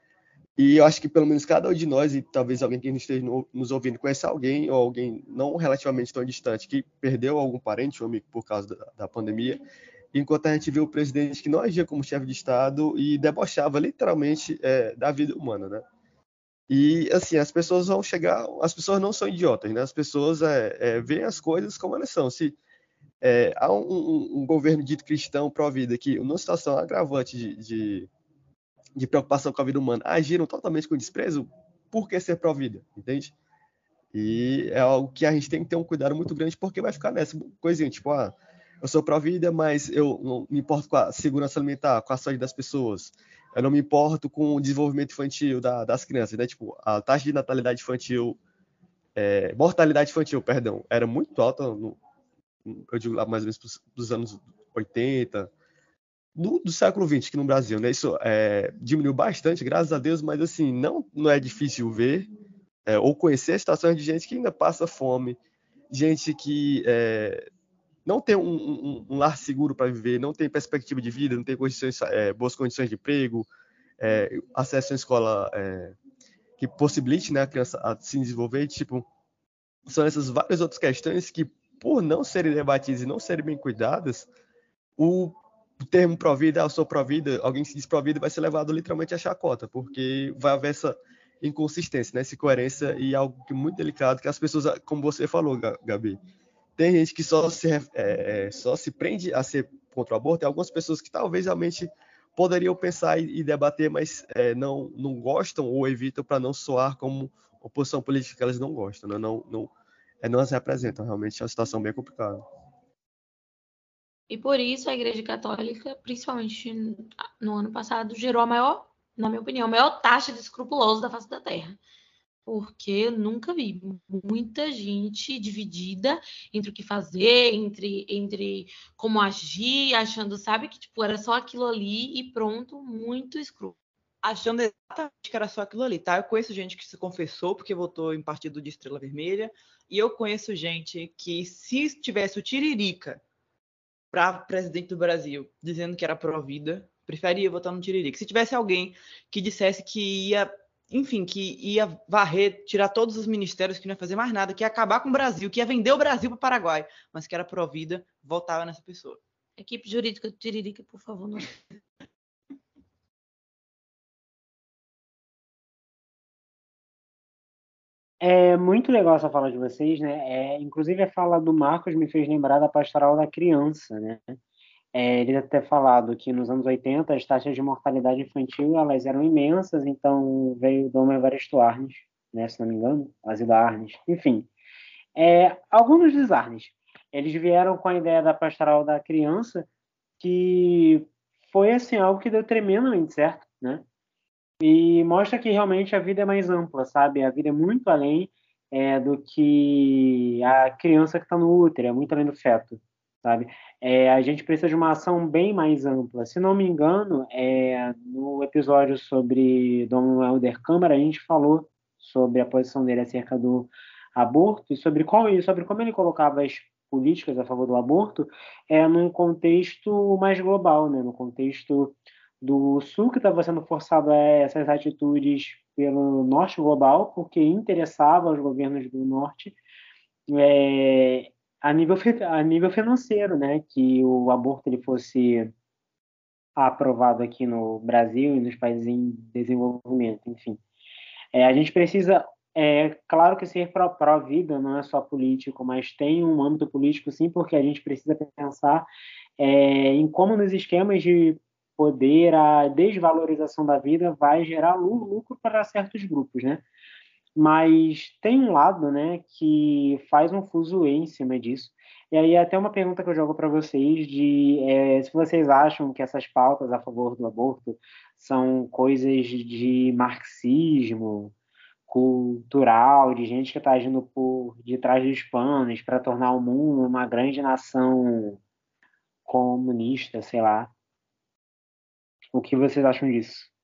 E eu acho que pelo menos cada um de nós, e talvez alguém que esteja nos ouvindo, conhece alguém ou alguém não relativamente tão distante que perdeu algum parente ou amigo por causa da, da pandemia. Enquanto a gente viu o presidente que não agia como chefe de Estado e debochava literalmente é, da vida humana, né? E assim, as pessoas vão chegar, as pessoas não são idiotas, né? As pessoas é, é, veem as coisas como elas são. Se é, há um, um, um, governo dito cristão pró-vida que, numa situação agravante de, de, de, preocupação com a vida humana, agiram totalmente com desprezo, por que ser pró-vida? Entende? E é algo que a gente tem que ter um cuidado muito grande, porque vai ficar nessa coisinha, tipo, ah, eu sou pró-vida, mas eu não me importo com a segurança alimentar, com a saúde das pessoas eu não me importo com o desenvolvimento infantil da, das crianças, né? Tipo, a taxa de natalidade infantil, é, mortalidade infantil, perdão, era muito alta, no, eu digo lá mais ou menos dos anos 80, do, do, século XX aqui no Brasil, né? Isso é, diminuiu bastante, graças a Deus, mas assim, não, não é difícil ver é, ou conhecer situações de gente que ainda passa fome, gente que é, não tem um, um, um, lar seguro para viver, não tem perspectiva de vida, não tem condições, é, boas condições de emprego, é, acesso à escola é, que possibilite né, a criança a se desenvolver, tipo, são essas várias outras questões que, por não serem debatidas e não serem bem cuidadas, o termo provida, eu sou provida, alguém se diz provida vai ser levado literalmente a chacota, porque vai haver essa inconsistência, né, essa incoerência e algo é muito delicado que as pessoas, como você falou, Gabi, tem gente que só se, é, é, só se prende a ser contra o aborto, e algumas pessoas que talvez realmente poderiam pensar e, debater, mas é, não, não gostam ou evitam para não soar como oposição política que elas não gostam, né? não, não, é, não as representam. Realmente é uma situação bem complicada. E por isso a Igreja Católica, principalmente no ano passado, gerou a maior, na minha opinião, a maior taxa de escrupulosos da face da Terra porque eu nunca vi muita gente dividida entre o que fazer, entre, entre como agir, achando, sabe, que tipo, era só aquilo ali e pronto, muito escuro. Achando exatamente que era só aquilo ali, tá? Eu conheço gente que se confessou porque votou em partido de Estrela Vermelha, e eu conheço gente que, se tivesse o Tiririca para presidente do Brasil dizendo que era pró-vida, preferia votar no Tiririca. Se tivesse alguém que dissesse que ia enfim, que ia varrer, tirar todos os ministérios, que não ia fazer mais nada, que ia acabar com o Brasil, que ia vender o Brasil para o Paraguai, mas que era provida, voltava nessa pessoa. Equipe jurídica do Tiririca, por favor. Não... É muito legal essa fala de vocês, né? É, inclusive a fala do Marcos me fez lembrar da pastoral da criança, né? É, ele até falado que nos anos 80 as taxas de mortalidade infantil elas eram imensas, então veio Dom Evaristo Arnes, né, se não me engano, Asila Arnes, enfim. É, alguns dos Arnes, eles vieram com a ideia da pastoral da criança, que foi assim algo que deu tremendamente certo, né? E mostra que realmente a vida é mais ampla, sabe? A vida é muito além é, do que a criança que está no útero, é muito além do feto sabe? É, a gente precisa de uma ação bem mais ampla. Se não me engano, é, no episódio sobre Dom Helder Câmara, a gente falou sobre a posição dele acerca do aborto e sobre, qual, sobre como ele colocava as políticas a favor do aborto é, num contexto mais global, né? no contexto do Sul, que estava sendo forçado a essas atitudes pelo Norte global, porque interessava aos governos do Norte é, a nível, a nível financeiro, né, que o aborto ele fosse aprovado aqui no Brasil e nos países em desenvolvimento, enfim. É, a gente precisa, é claro que ser pró-vida não é só político, mas tem um âmbito político sim, porque a gente precisa pensar é, em como nos esquemas de poder a desvalorização da vida vai gerar lucro para certos grupos, né? Mas tem um lado, né, que faz um fuzuê em cima disso. E aí até uma pergunta que eu jogo para vocês de é, se vocês acham que essas pautas a favor do aborto são coisas de marxismo cultural, de gente que está agindo por detrás dos panos para tornar o mundo uma grande nação comunista, sei lá. O que vocês acham disso?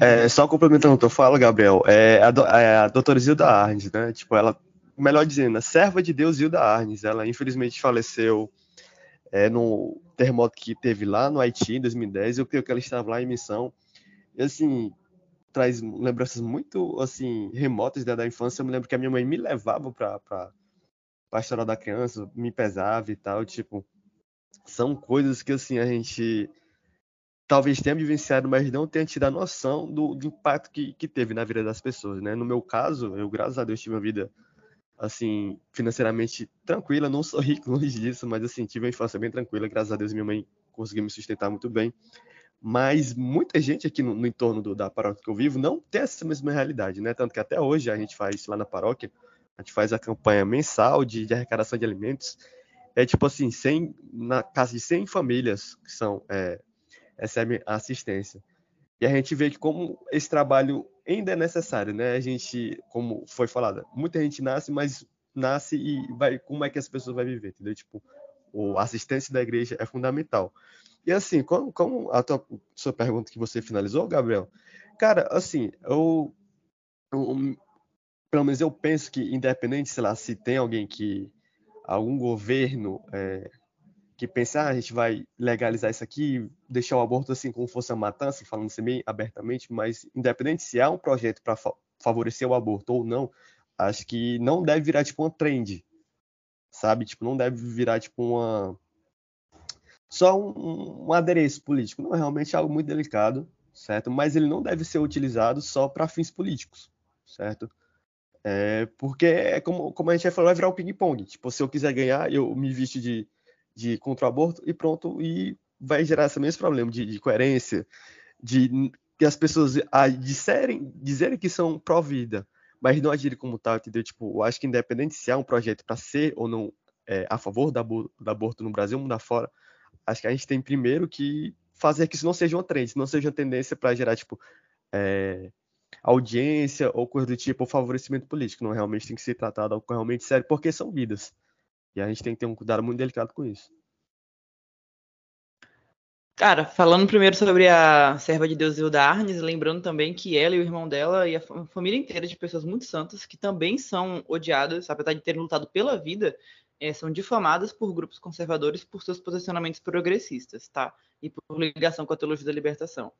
É, só complementando o que eu falo, Gabriel, é a, do, é a doutora Zilda Arnes, né? Tipo, ela, melhor dizendo, a serva de Deus Zilda Arnes, ela infelizmente faleceu é, no terremoto que teve lá no Haiti em 2010. Eu creio que ela estava lá em missão. E assim, traz lembranças muito assim remotas da, da infância. Eu me lembro que a minha mãe me levava para pastoral da criança, me pesava e tal. Tipo, são coisas que assim a gente talvez tenha vivenciado, mas não tenha tido a noção do, do impacto que, que, teve na vida das pessoas, né? No meu caso, eu, graças a Deus, tive uma vida, assim, financeiramente tranquila, não sou rico longe disso, mas, assim, tive uma infância bem tranquila, graças a Deus, minha mãe conseguiu me sustentar muito bem. Mas muita gente aqui no, no entorno do, da paróquia que eu vivo não tem essa mesma realidade, né? Tanto que até hoje a gente faz lá na paróquia, a gente faz a campanha mensal de, de arrecadação de alimentos, é tipo assim, 100, na casa de 100 famílias que são é, recebe a assistência. E a gente vê que como esse trabalho ainda é necessário, né? A gente, como foi falado, muita gente nasce, mas nasce e vai, como é que as pessoas vão viver, entendeu? Tipo, a assistência da igreja é fundamental. E assim, como, como a tua, sua pergunta que você finalizou, Gabriel, cara, assim, eu, eu, pelo menos eu penso que independente, sei lá, se tem alguém que algum governo é, que pensa, ah, a gente vai legalizar isso aqui, deixar o aborto assim como fosse uma matança, falando assim bem abertamente, mas independente se há um projeto para fa favorecer o aborto ou não, acho que não deve virar tipo uma trend, sabe? Tipo, não deve virar tipo uma só um, um adereço político. Não é realmente algo muito delicado, certo? Mas ele não deve ser utilizado só para fins políticos, certo? É, porque é como, como a gente já falou, vai virar um ping-pong. Tipo, se eu quiser ganhar, eu me visto de, de contra o aborto e pronto, e vai gerar esse mesmo problema de, de coerência, de que as pessoas a, disserem, dizerem que são pró-vida, mas não agirem como tal, entendeu? Tipo, eu acho que independente se há um projeto para ser ou não é, a favor da, do aborto no Brasil ou mundo afora, acho que a gente tem primeiro que fazer que isso não seja uma trend, não seja uma tendência para gerar, tipo, é, audiência ou coisa do tipo, favorecimento político. Não realmente tem que ser tratado algo realmente sério, porque são vidas. E a gente tem que ter um cuidado muito delicado com isso. Cara, falando primeiro sobre a serva de Deus Hilda Arnes, lembrando também que ela e o irmão dela e a família inteira de pessoas muito santas que também são odiadas, apesar de terem lutado pela vida, é, são difamadas por grupos conservadores por seus posicionamentos progressistas, tá? E por ligação com a teologia da libertação.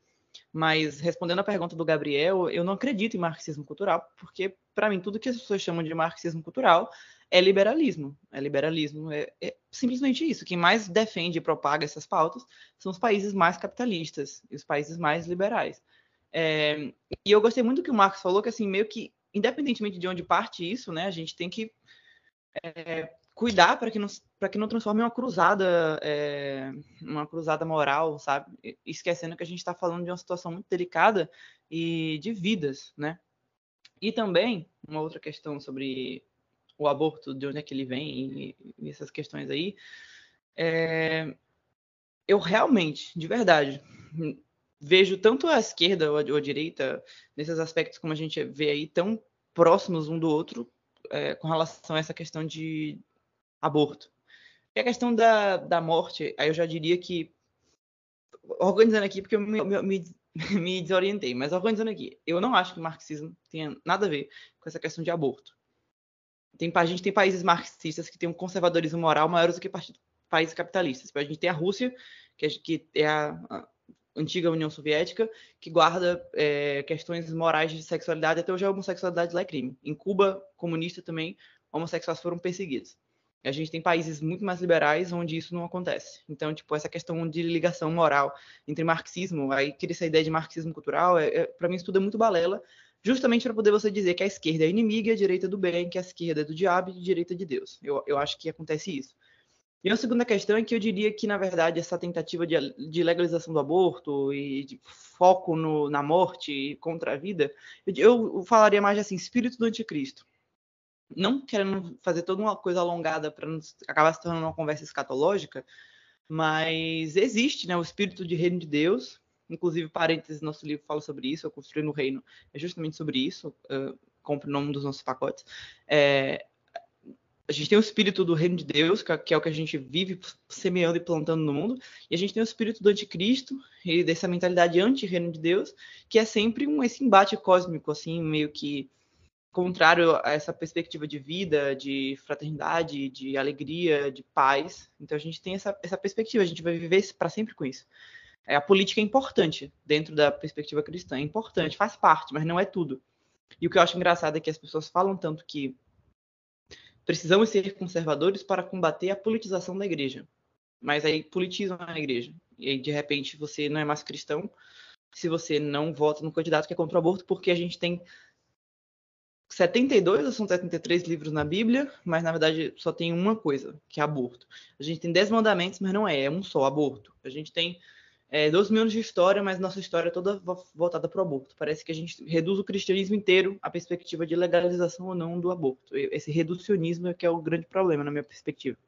Mas respondendo à pergunta do Gabriel, eu não acredito em marxismo cultural, porque para mim tudo que as pessoas chamam de marxismo cultural é liberalismo. É liberalismo, é, é, simplesmente isso. Quem mais defende e propaga essas pautas são os países mais capitalistas e os países mais liberais. É, e eu gostei muito do que o Marx falou, que assim, meio que, independentemente de onde parte isso, né, a gente tem que é, cuidar para que não para que não transforme uma cruzada é, uma cruzada moral sabe esquecendo que a gente está falando de uma situação muito delicada e de vidas né e também uma outra questão sobre o aborto de onde é que ele vem e, e essas questões aí é, eu realmente de verdade vejo tanto a esquerda ou a, ou a direita nesses aspectos como a gente vê aí tão próximos um do outro é, com relação a essa questão de aborto. E a questão da, da morte, aí eu já diria que, organizando aqui, porque eu me, me, me desorientei, mas organizando aqui, eu não acho que o marxismo tenha nada a ver com essa questão de aborto. Tem, a gente tem países marxistas que têm um conservadorismo moral maior do que países capitalistas. A gente tem a Rússia, que é, que é a, a antiga União Soviética, que guarda é, questões morais de sexualidade. Até hoje a homossexualidade lá é crime. Em Cuba, comunista também, homossexuais foram perseguidos. A gente tem países muito mais liberais onde isso não acontece. Então, tipo, essa questão de ligação moral entre marxismo, aí cria essa ideia de marxismo cultural, é, é para mim isso tudo é muito balela, justamente para poder você dizer que a esquerda é inimiga e a direita é do bem, que a esquerda é do diabo e a direita é de Deus. Eu, eu acho que acontece isso. E a segunda questão é que eu diria que, na verdade, essa tentativa de, de legalização do aborto e de foco no, na morte contra a vida, eu, eu falaria mais assim, espírito do anticristo não querendo fazer toda uma coisa alongada para acabar se tornando uma conversa escatológica, mas existe né, o espírito de reino de Deus, inclusive parênteses, nosso livro fala sobre isso, eu construí no reino, é justamente sobre isso, uh, compre o nome dos nossos pacotes. É, a gente tem o espírito do reino de Deus, que é o que a gente vive semeando e plantando no mundo, e a gente tem o espírito do anticristo e dessa mentalidade anti-reino de Deus, que é sempre um, esse embate cósmico, assim, meio que contrário a essa perspectiva de vida, de fraternidade, de alegria, de paz. Então a gente tem essa, essa perspectiva, a gente vai viver para sempre com isso. É, a política é importante dentro da perspectiva cristã, é importante, faz parte, mas não é tudo. E o que eu acho engraçado é que as pessoas falam tanto que precisamos ser conservadores para combater a politização da igreja. Mas aí politizam a igreja. E aí, de repente, você não é mais cristão se você não vota no candidato que é contra o aborto, porque a gente tem 72 ou são 73 livros na Bíblia, mas na verdade só tem uma coisa, que é aborto. A gente tem 10 mandamentos, mas não é, é um só, aborto. A gente tem é, 12 mil anos de história, mas nossa história é toda voltada para o aborto. Parece que a gente reduz o cristianismo inteiro à perspectiva de legalização ou não do aborto. Esse reducionismo é que é o grande problema, na minha perspectiva.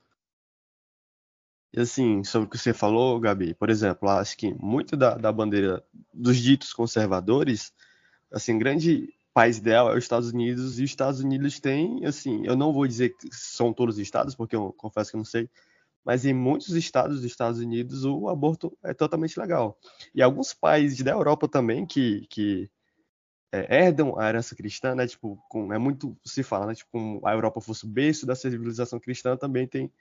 E assim, sobre o que você falou, Gabi, por exemplo, acho que muito da, da bandeira dos ditos conservadores, assim, grande país ideal é os Estados Unidos, e os Estados Unidos têm, assim, eu não vou dizer que são todos os estados, porque eu confesso que eu não sei, mas em muitos estados dos Estados Unidos o aborto é totalmente legal. E alguns países da Europa também que, que é, herdam a herança cristã, né? Tipo, com, é muito se fala, né? Tipo, como a Europa fosse o berço da civilização cristã, também tem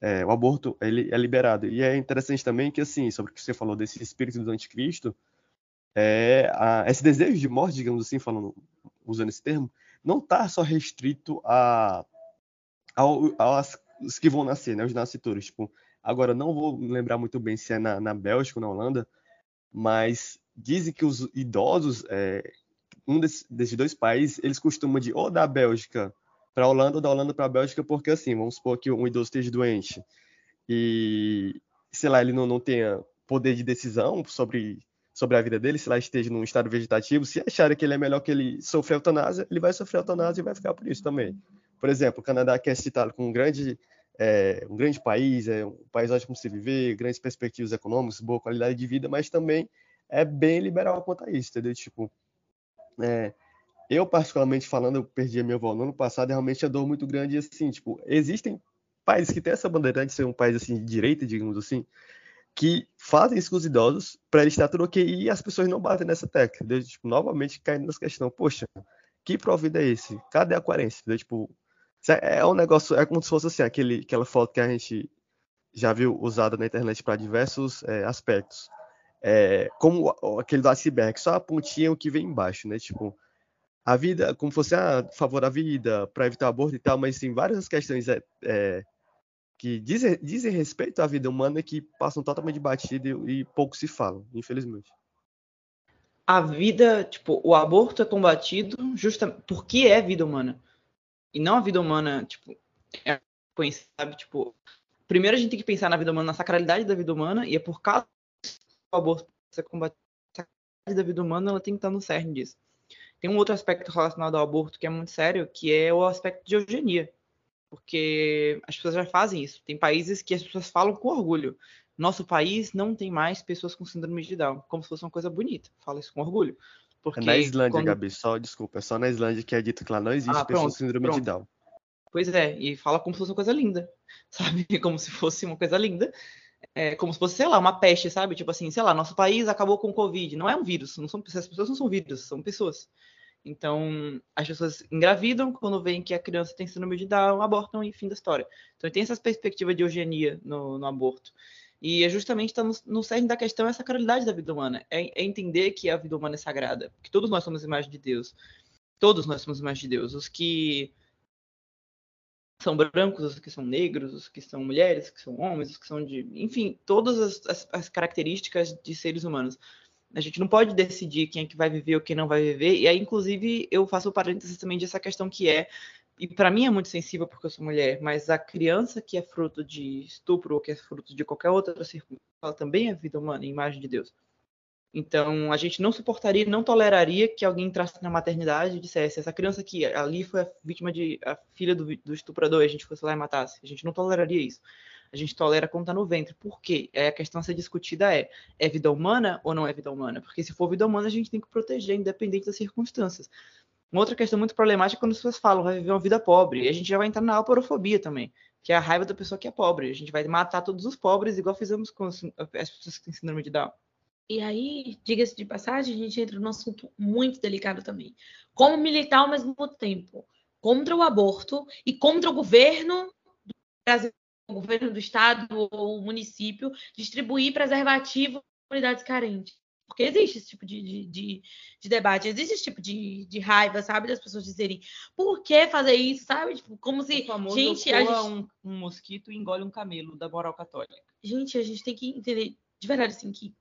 é, o aborto ele é liberado. E é interessante também que, assim, sobre o que você falou desse espírito do anticristo, é, a, esse desejo de morte, digamos assim, falando, usando esse termo, não está só restrito a, ao, aos que vão nascer, né, os nascitores. Tipo, agora, não vou lembrar muito bem se é na, na Bélgica ou na Holanda, mas dizem que os idosos, é, um desse, desses dois países, eles costumam de ou da Bélgica para a Holanda ou da Holanda para a Bélgica, porque assim, vamos supor que um idoso esteja doente e, sei lá, ele não, não tenha poder de decisão sobre sobre a vida dele, se lá esteja num estado vegetativo, se achar que ele é melhor que ele sofrer eutanásia, ele vai sofrer eutanásia e vai ficar por isso também. Por exemplo, o Canadá quer se citado como um grande, é, um grande país, é um país ótimo de se viver, grandes perspectivas econômicas, boa qualidade de vida, mas também é bem liberal quanto a isso, entendeu? Tipo, é, eu particularmente falando, eu perdi a minha avó no ano passado, realmente a dor muito grande, assim, tipo, existem países que têm essa bandeira de ser um país, assim, de direita, digamos assim, que fazem isso com os idosos para eles estar tudo ok e as pessoas não batem nessa tecla. Entendeu? Tipo, novamente caindo nessa questão, poxa, que provida é esse? Cadê a coerência? Entendeu? Tipo, é um negócio, é como se fosse assim, aquele, aquela foto que a gente já viu usada na internet para diversos é, aspectos. É, como aquele do iceberg, só a pontinha o que vem embaixo, né? Tipo, a vida, como fosse a ah, favor da vida, para evitar aborto e tal, mas tem várias questões é, é que dizem, dizem respeito à vida humana que passam totalmente batido e, e pouco se falam, infelizmente. A vida, tipo, o aborto é combatido justamente porque é vida humana. E não a vida humana, tipo, é sabe? Tipo, primeiro a gente tem que pensar na vida humana, na sacralidade da vida humana, e é por causa do aborto ser combatido, a sacralidade da vida humana, ela tem que estar no cerne disso. Tem um outro aspecto relacionado ao aborto que é muito sério, que é o aspecto de eugenia porque as pessoas já fazem isso. Tem países que as pessoas falam com orgulho. Nosso país não tem mais pessoas com síndrome de Down, como se fosse uma coisa bonita. Fala isso com orgulho. Porque é na Islândia, quando... Gabi, só desculpa, é só na Islândia que é dito que lá não existe ah, pessoa com síndrome pronto. de Down. Pois é, e fala como se fosse uma coisa linda, sabe? Como se fosse uma coisa linda. É, como se fosse, sei lá, uma peste, sabe? Tipo assim, sei lá, nosso país acabou com o Covid. Não é um vírus, não são, as pessoas não são vírus, são pessoas. Então, as pessoas engravidam, quando veem que a criança tem síndrome de Down, abortam e fim da história. Então, tem essa perspectiva de eugenia no, no aborto. E é justamente está no, no cerne da questão essa sacralidade da vida humana. É, é, entender que a vida humana é sagrada. Que todos nós somos imagem de Deus. Todos nós somos imagem de Deus. Os que são brancos, os que são negros, os que são mulheres, os que são homens, os que são de. Enfim, todas as, as, as características de seres humanos. A gente não pode decidir quem é que vai viver ou quem não vai viver. E aí, inclusive, eu faço o parênteses também dessa questão que é, e para mim é muito sensível porque eu sou mulher, mas a criança que é fruto de estupro ou que é fruto de qualquer outra circunstância, ela também é vida humana, imagem de Deus. Então, a gente não suportaria, não toleraria que alguém entrasse na maternidade e dissesse essa criança aqui, ali foi a vítima de a filha do, do estuprador, e a gente fosse lá e matasse. A gente não toleraria isso a gente tolera quando está no ventre. Por quê? É, a questão a ser discutida é, é vida humana ou não é vida humana? Porque se for vida humana, a gente tem que proteger, independente das circunstâncias. Uma outra questão muito problemática é quando as pessoas falam, vai viver uma vida pobre. E a gente já vai entrar na aporofobia também, que é a raiva da pessoa que é pobre. A gente vai matar todos os pobres, igual fizemos com as pessoas que têm síndrome de Down. E aí, diga-se de passagem, a gente entra num assunto muito delicado também. Como militar ao mesmo tempo contra o aborto e contra o governo do Brasil o governo do estado ou município distribuir preservativo para unidades carentes. Porque existe esse tipo de, de, de, de, debate, existe esse tipo de, de raiva, sabe? Das pessoas dizerem por que fazer isso, sabe? Tipo, como se. O famoso gente, a gente... Um, um mosquito e engole um camelo da moral católica. Gente, a gente tem que entender de verdade assim que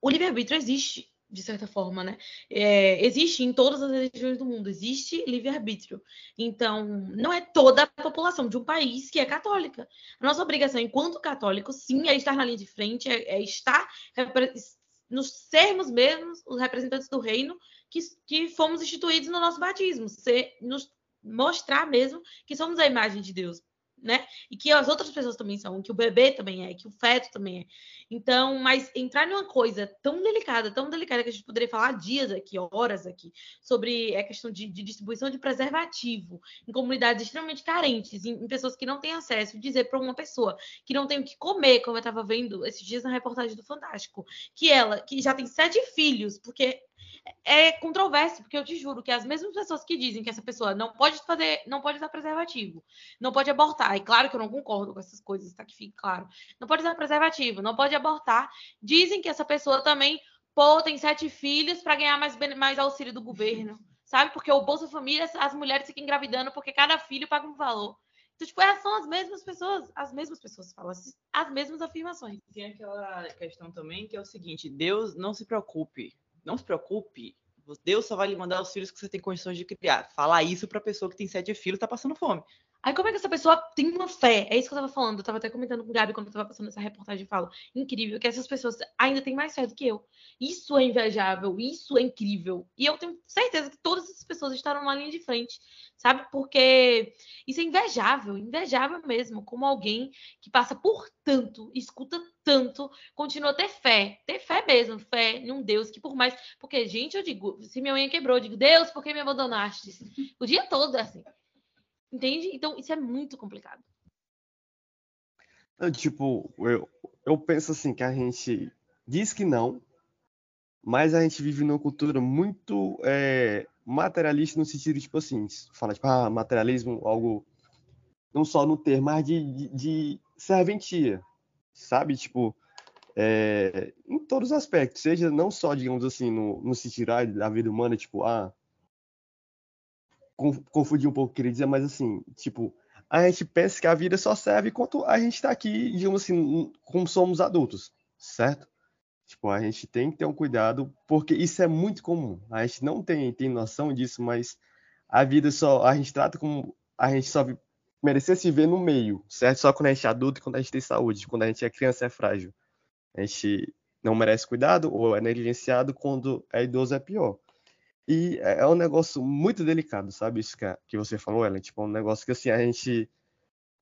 o livre-arbítrio existe de certa forma, né? É, existe em todas as religiões do mundo, existe livre-arbítrio. Então, não é toda a população de um país que é católica. A nossa obrigação, enquanto católicos, sim, é estar na linha de frente, é, é estar, nos sermos mesmos os representantes do reino que, que fomos instituídos no nosso batismo, ser, nos mostrar mesmo que somos a imagem de Deus. Né? E que as outras pessoas também são, que o bebê também é, que o feto também é. Então, mas entrar numa coisa tão delicada, tão delicada que a gente poderia falar dias aqui, horas aqui, sobre a questão de, de distribuição de preservativo em comunidades extremamente carentes, em, em pessoas que não têm acesso, dizer para uma pessoa que não tem o que comer, como eu estava vendo esses dias na reportagem do Fantástico, que ela, que já tem sete filhos, porque é controverso, porque eu te juro que as mesmas pessoas que dizem que essa pessoa não pode fazer, não pode usar preservativo, não pode abortar, e claro que eu não concordo com essas coisas, tá que fique claro, não pode usar preservativo, não pode abortar, dizem que essa pessoa também, pô, tem sete filhos para ganhar mais, mais auxílio do governo, sabe? Porque o Bolsa Família, as mulheres ficam engravidando porque cada filho paga um valor. Então, tipo, é, são as mesmas pessoas, as mesmas pessoas falam as mesmas afirmações. Tem aquela questão também que é o seguinte: Deus não se preocupe não se preocupe, Deus só vai lhe mandar os filhos que você tem condições de criar. Falar isso para pessoa que tem sete filhos e tá passando fome. Aí como é que essa pessoa tem uma fé? É isso que eu tava falando. Eu tava até comentando com o Gabi quando eu tava passando essa reportagem. Falo, incrível, que essas pessoas ainda têm mais fé do que eu. Isso é invejável, isso é incrível. E eu tenho certeza que todas essas pessoas estarão na linha de frente, sabe? Porque isso é invejável, invejável mesmo. Como alguém que passa por tanto, escuta tanto, continua a ter fé. Ter fé mesmo, fé em um Deus que por mais... Porque, gente, eu digo, se minha unha quebrou, eu digo, Deus, por que me abandonaste? O dia todo, assim. Entende? Então, isso é muito complicado. Tipo, eu, eu penso assim, que a gente diz que não, mas a gente vive numa cultura muito é, materialista no sentido, tipo assim, fala, tipo, ah, materialismo, algo não só no ter, mas de, de, de serventia, sabe? Tipo, é, em todos os aspectos, seja não só, digamos assim, no, no se tirar da vida humana, tipo, ah, confundir um pouco o que ele dizer, mas assim, tipo, a gente pensa que a vida só serve enquanto a gente está aqui, digamos assim, como somos adultos, certo? Tipo, a gente tem que ter um cuidado, porque isso é muito comum. A gente não tem, tem noção disso, mas a vida só, a gente trata como a gente só merecer se ver no meio, certo? Só quando a gente é adulto e quando a gente tem saúde, quando a gente é criança é frágil. A gente não merece cuidado ou é negligenciado quando é idoso é pior. E é, é um negócio muito delicado, sabe? Isso que, que você falou, Ellen. Tipo, é um negócio que assim, a gente.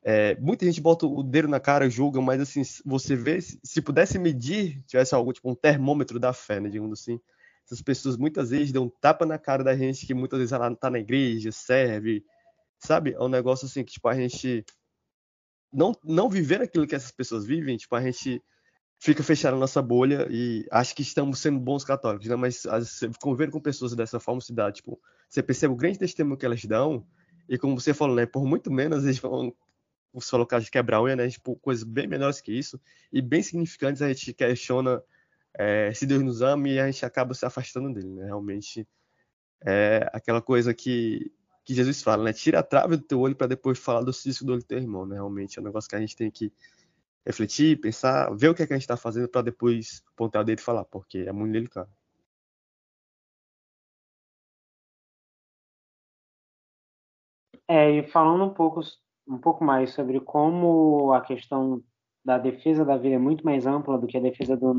É, muita gente bota o dedo na cara, julga, mas assim, você vê, se pudesse medir, tivesse algo tipo um termômetro da fé, né, digamos assim, essas pessoas muitas vezes dão um tapa na cara da gente que muitas vezes ela tá na igreja, serve, sabe? É um negócio assim que tipo a gente não não viver aquilo que essas pessoas vivem, tipo a gente fica fechado na nossa bolha e acho que estamos sendo bons católicos, né? Mas conviver com pessoas dessa forma se dá, tipo, você percebe o grande testemunho que elas dão e como você falou, né? Por muito menos eles vão, falou caso de quebrar unha, né? Tipo, coisas bem menores que isso e bem significantes a gente questiona é, se Deus nos ama e a gente acaba se afastando dele, né? Realmente é aquela coisa que que Jesus fala, né? Tira a trave do teu olho para depois falar do cisco do olho do teu irmão, né? Realmente é um negócio que a gente tem que refletir, pensar, ver o que, é que a gente está fazendo para depois apontar o dedo e falar, porque é muito delicado. É, e falando um pouco, um pouco mais sobre como a questão da defesa da vida é muito mais ampla do que a defesa do,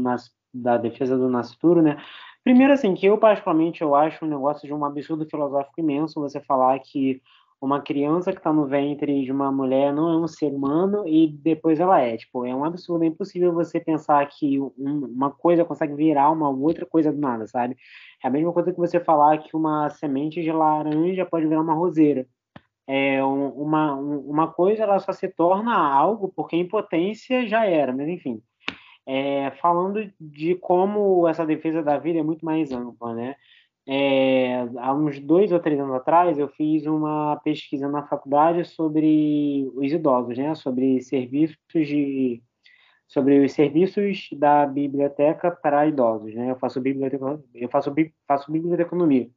da defesa do nascituro, né? Primeiro, assim, que eu particularmente eu acho um negócio de um absurdo filosófico imenso você falar que uma criança que está no ventre de uma mulher não é um ser humano e depois ela é. Tipo, é um absurdo, é impossível você pensar que um, uma coisa consegue virar uma outra coisa do nada, sabe? É a mesma coisa que você falar que uma semente de laranja pode virar uma roseira. É um, uma, uma coisa ela só se torna algo porque a impotência já era, mas enfim. É, falando de como essa defesa da vida é muito mais ampla, né? É, há uns dois ou três anos atrás, eu fiz uma pesquisa na faculdade sobre os idosos, né? Sobre serviços de sobre os serviços da biblioteca para idosos, né? Eu faço biblioteca, eu faço faço biblioteconomia.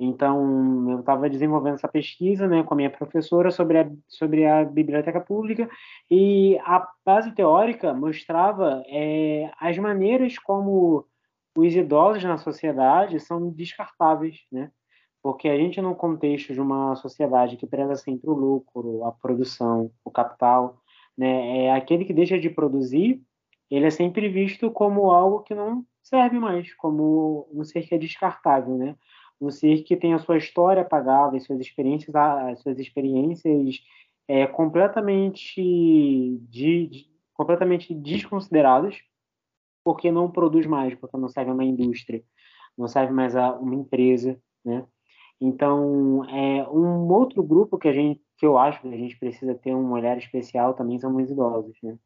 Então, eu estava desenvolvendo essa pesquisa, né, com a minha professora sobre a sobre a biblioteca pública e a base teórica mostrava é, as maneiras como os idosos na sociedade são descartáveis, né? Porque a gente, no contexto de uma sociedade que preza sempre o lucro, a produção, o capital, né? É aquele que deixa de produzir, ele é sempre visto como algo que não serve mais, como um ser que é descartável, né? Um ser que tem a sua história apagada, as suas experiências, as suas experiências é, completamente, de, de, completamente desconsiderados, porque não produz mais, porque não serve uma indústria, não serve mais a uma empresa, né? Então, é um outro grupo que a gente, que eu acho que a gente precisa ter um olhar especial também são os idosos, né?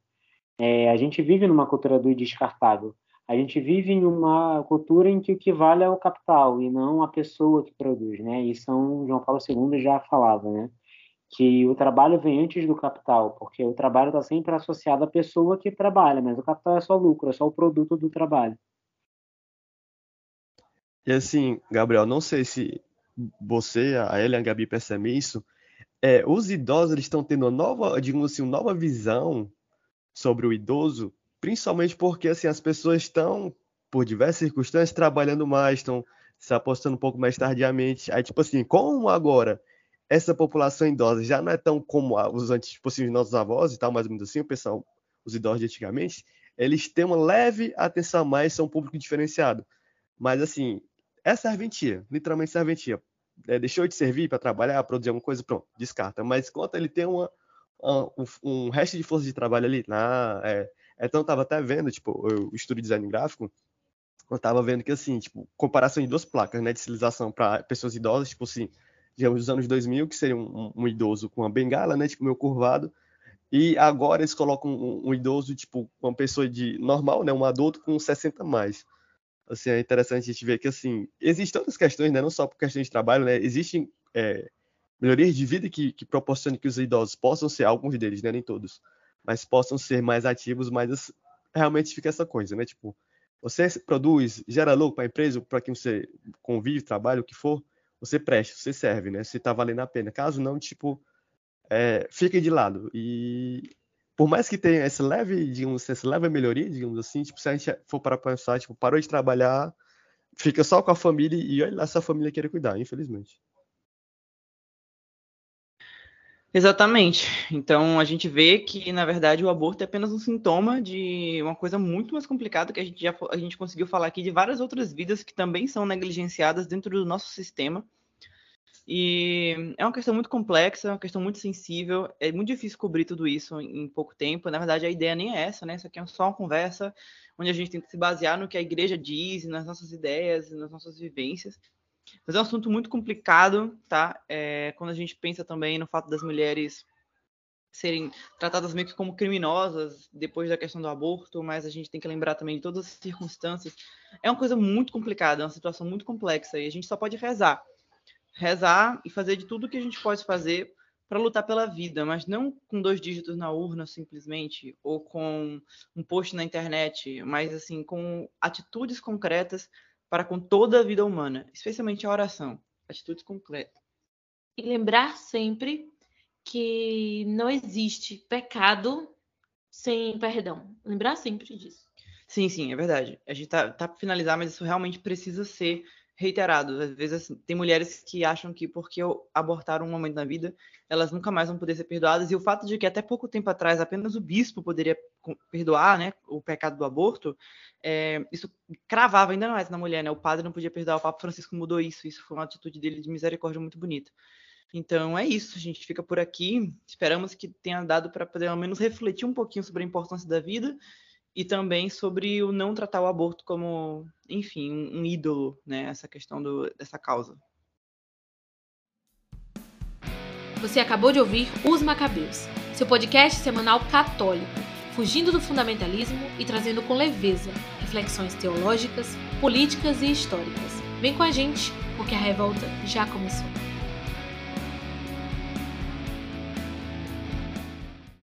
É, a gente vive numa cultura do descartável. A gente vive em uma cultura em que o que vale é o capital e não a pessoa que produz, né? E São João Paulo II já falava, né? Que o trabalho vem antes do capital, porque o trabalho está sempre associado à pessoa que trabalha, mas o capital é só lucro, é só o produto do trabalho. E assim, Gabriel, não sei se você, a Ellen, a Gabi percebem isso. É, os idosos eles estão tendo uma nova, digamos assim, uma nova visão sobre o idoso principalmente porque assim as pessoas estão por diversas circunstâncias trabalhando mais, estão se apostando um pouco mais tardiamente. Aí tipo assim, como agora essa população idosa já não é tão como os antigos, tipo assim, os nossos avós e tal, mais ou menos assim, o pessoal, os idosos de antigamente, eles têm uma leve atenção mais, são um público diferenciado. Mas assim, é serventia, literalmente serventia. É, deixou de servir para trabalhar, produzir alguma coisa, pronto, descarta. Mas enquanto ele tem uma, uma um, um, resto de força de trabalho ali, na, é, então eu tava até vendo, tipo, eu estudo design gráfico, eu tava vendo que assim, tipo, comparação de duas placas, né, de civilização para pessoas idosas, tipo assim, digamos dos anos 2000, que seria um, um, idoso com uma bengala, né, tipo meio curvado, e agora eles colocam um, um, idoso, tipo, uma pessoa de normal, né, um adulto com 60 mais. Assim, é interessante a gente ver que, assim, existem outras questões, né, não só por questões de trabalho, né, existem é, melhorias de vida que, que proporcionam que os idosos possam ser, alguns deles, né, nem todos, mas possam ser mais ativos, mas realmente fica essa coisa, né? Tipo, você produz, gera lucro para a empresa, para quem você convive, trabalha, o que for, você presta, você serve, né? Se está valendo a pena. Caso não, tipo, é, de lado. E por mais que tenha essa leve, digamos, essa leve melhoria, digamos assim, tipo, se a gente for para pensar, tipo, parou de trabalhar, fica só com a família e olha lá se a família querer cuidar, infelizmente. Exatamente. Então a gente vê que, na verdade, o aborto é apenas um sintoma de uma coisa muito mais complicada que a gente já a gente conseguiu falar aqui de várias outras vidas que também são negligenciadas dentro do nosso sistema. E é uma questão muito complexa, é uma questão muito sensível, é muito difícil cobrir tudo isso em pouco tempo. Na verdade, a ideia nem é essa, né? Isso aqui é só uma conversa onde a gente tenta se basear no que a igreja diz, nas nossas ideias, nas nossas vivências. Mas é um assunto muito complicado, tá? É, quando a gente pensa também no fato das mulheres serem tratadas meio que como criminosas depois da questão do aborto, mas a gente tem que lembrar também de todas as circunstâncias. É uma coisa muito complicada, é uma situação muito complexa e a gente só pode rezar. Rezar e fazer de tudo que a gente pode fazer para lutar pela vida, mas não com dois dígitos na urna simplesmente, ou com um post na internet, mas assim com atitudes concretas para com toda a vida humana, especialmente a oração. Atitudes concretas. E lembrar sempre que não existe pecado sem perdão. Lembrar sempre disso. Sim, sim, é verdade. A gente tá, tá para finalizar, mas isso realmente precisa ser reiterado. Às vezes assim, tem mulheres que acham que porque abortaram um momento na vida, elas nunca mais vão poder ser perdoadas. E o fato de que até pouco tempo atrás apenas o bispo poderia perdoar né, o pecado do aborto, é, isso cravava ainda mais na mulher. Né? O padre não podia perdoar, o Papa Francisco mudou isso. Isso foi uma atitude dele de misericórdia muito bonita. Então é isso, a gente fica por aqui. Esperamos que tenha dado para poder ao menos refletir um pouquinho sobre a importância da vida e também sobre o não tratar o aborto como, enfim, um, ídolo, né? Essa questão do, dessa causa. Você acabou de ouvir Os Macabeus, seu podcast semanal católico, fugindo do fundamentalismo e trazendo com leveza reflexões teológicas, políticas e históricas. Vem com a gente, porque a revolta já começou.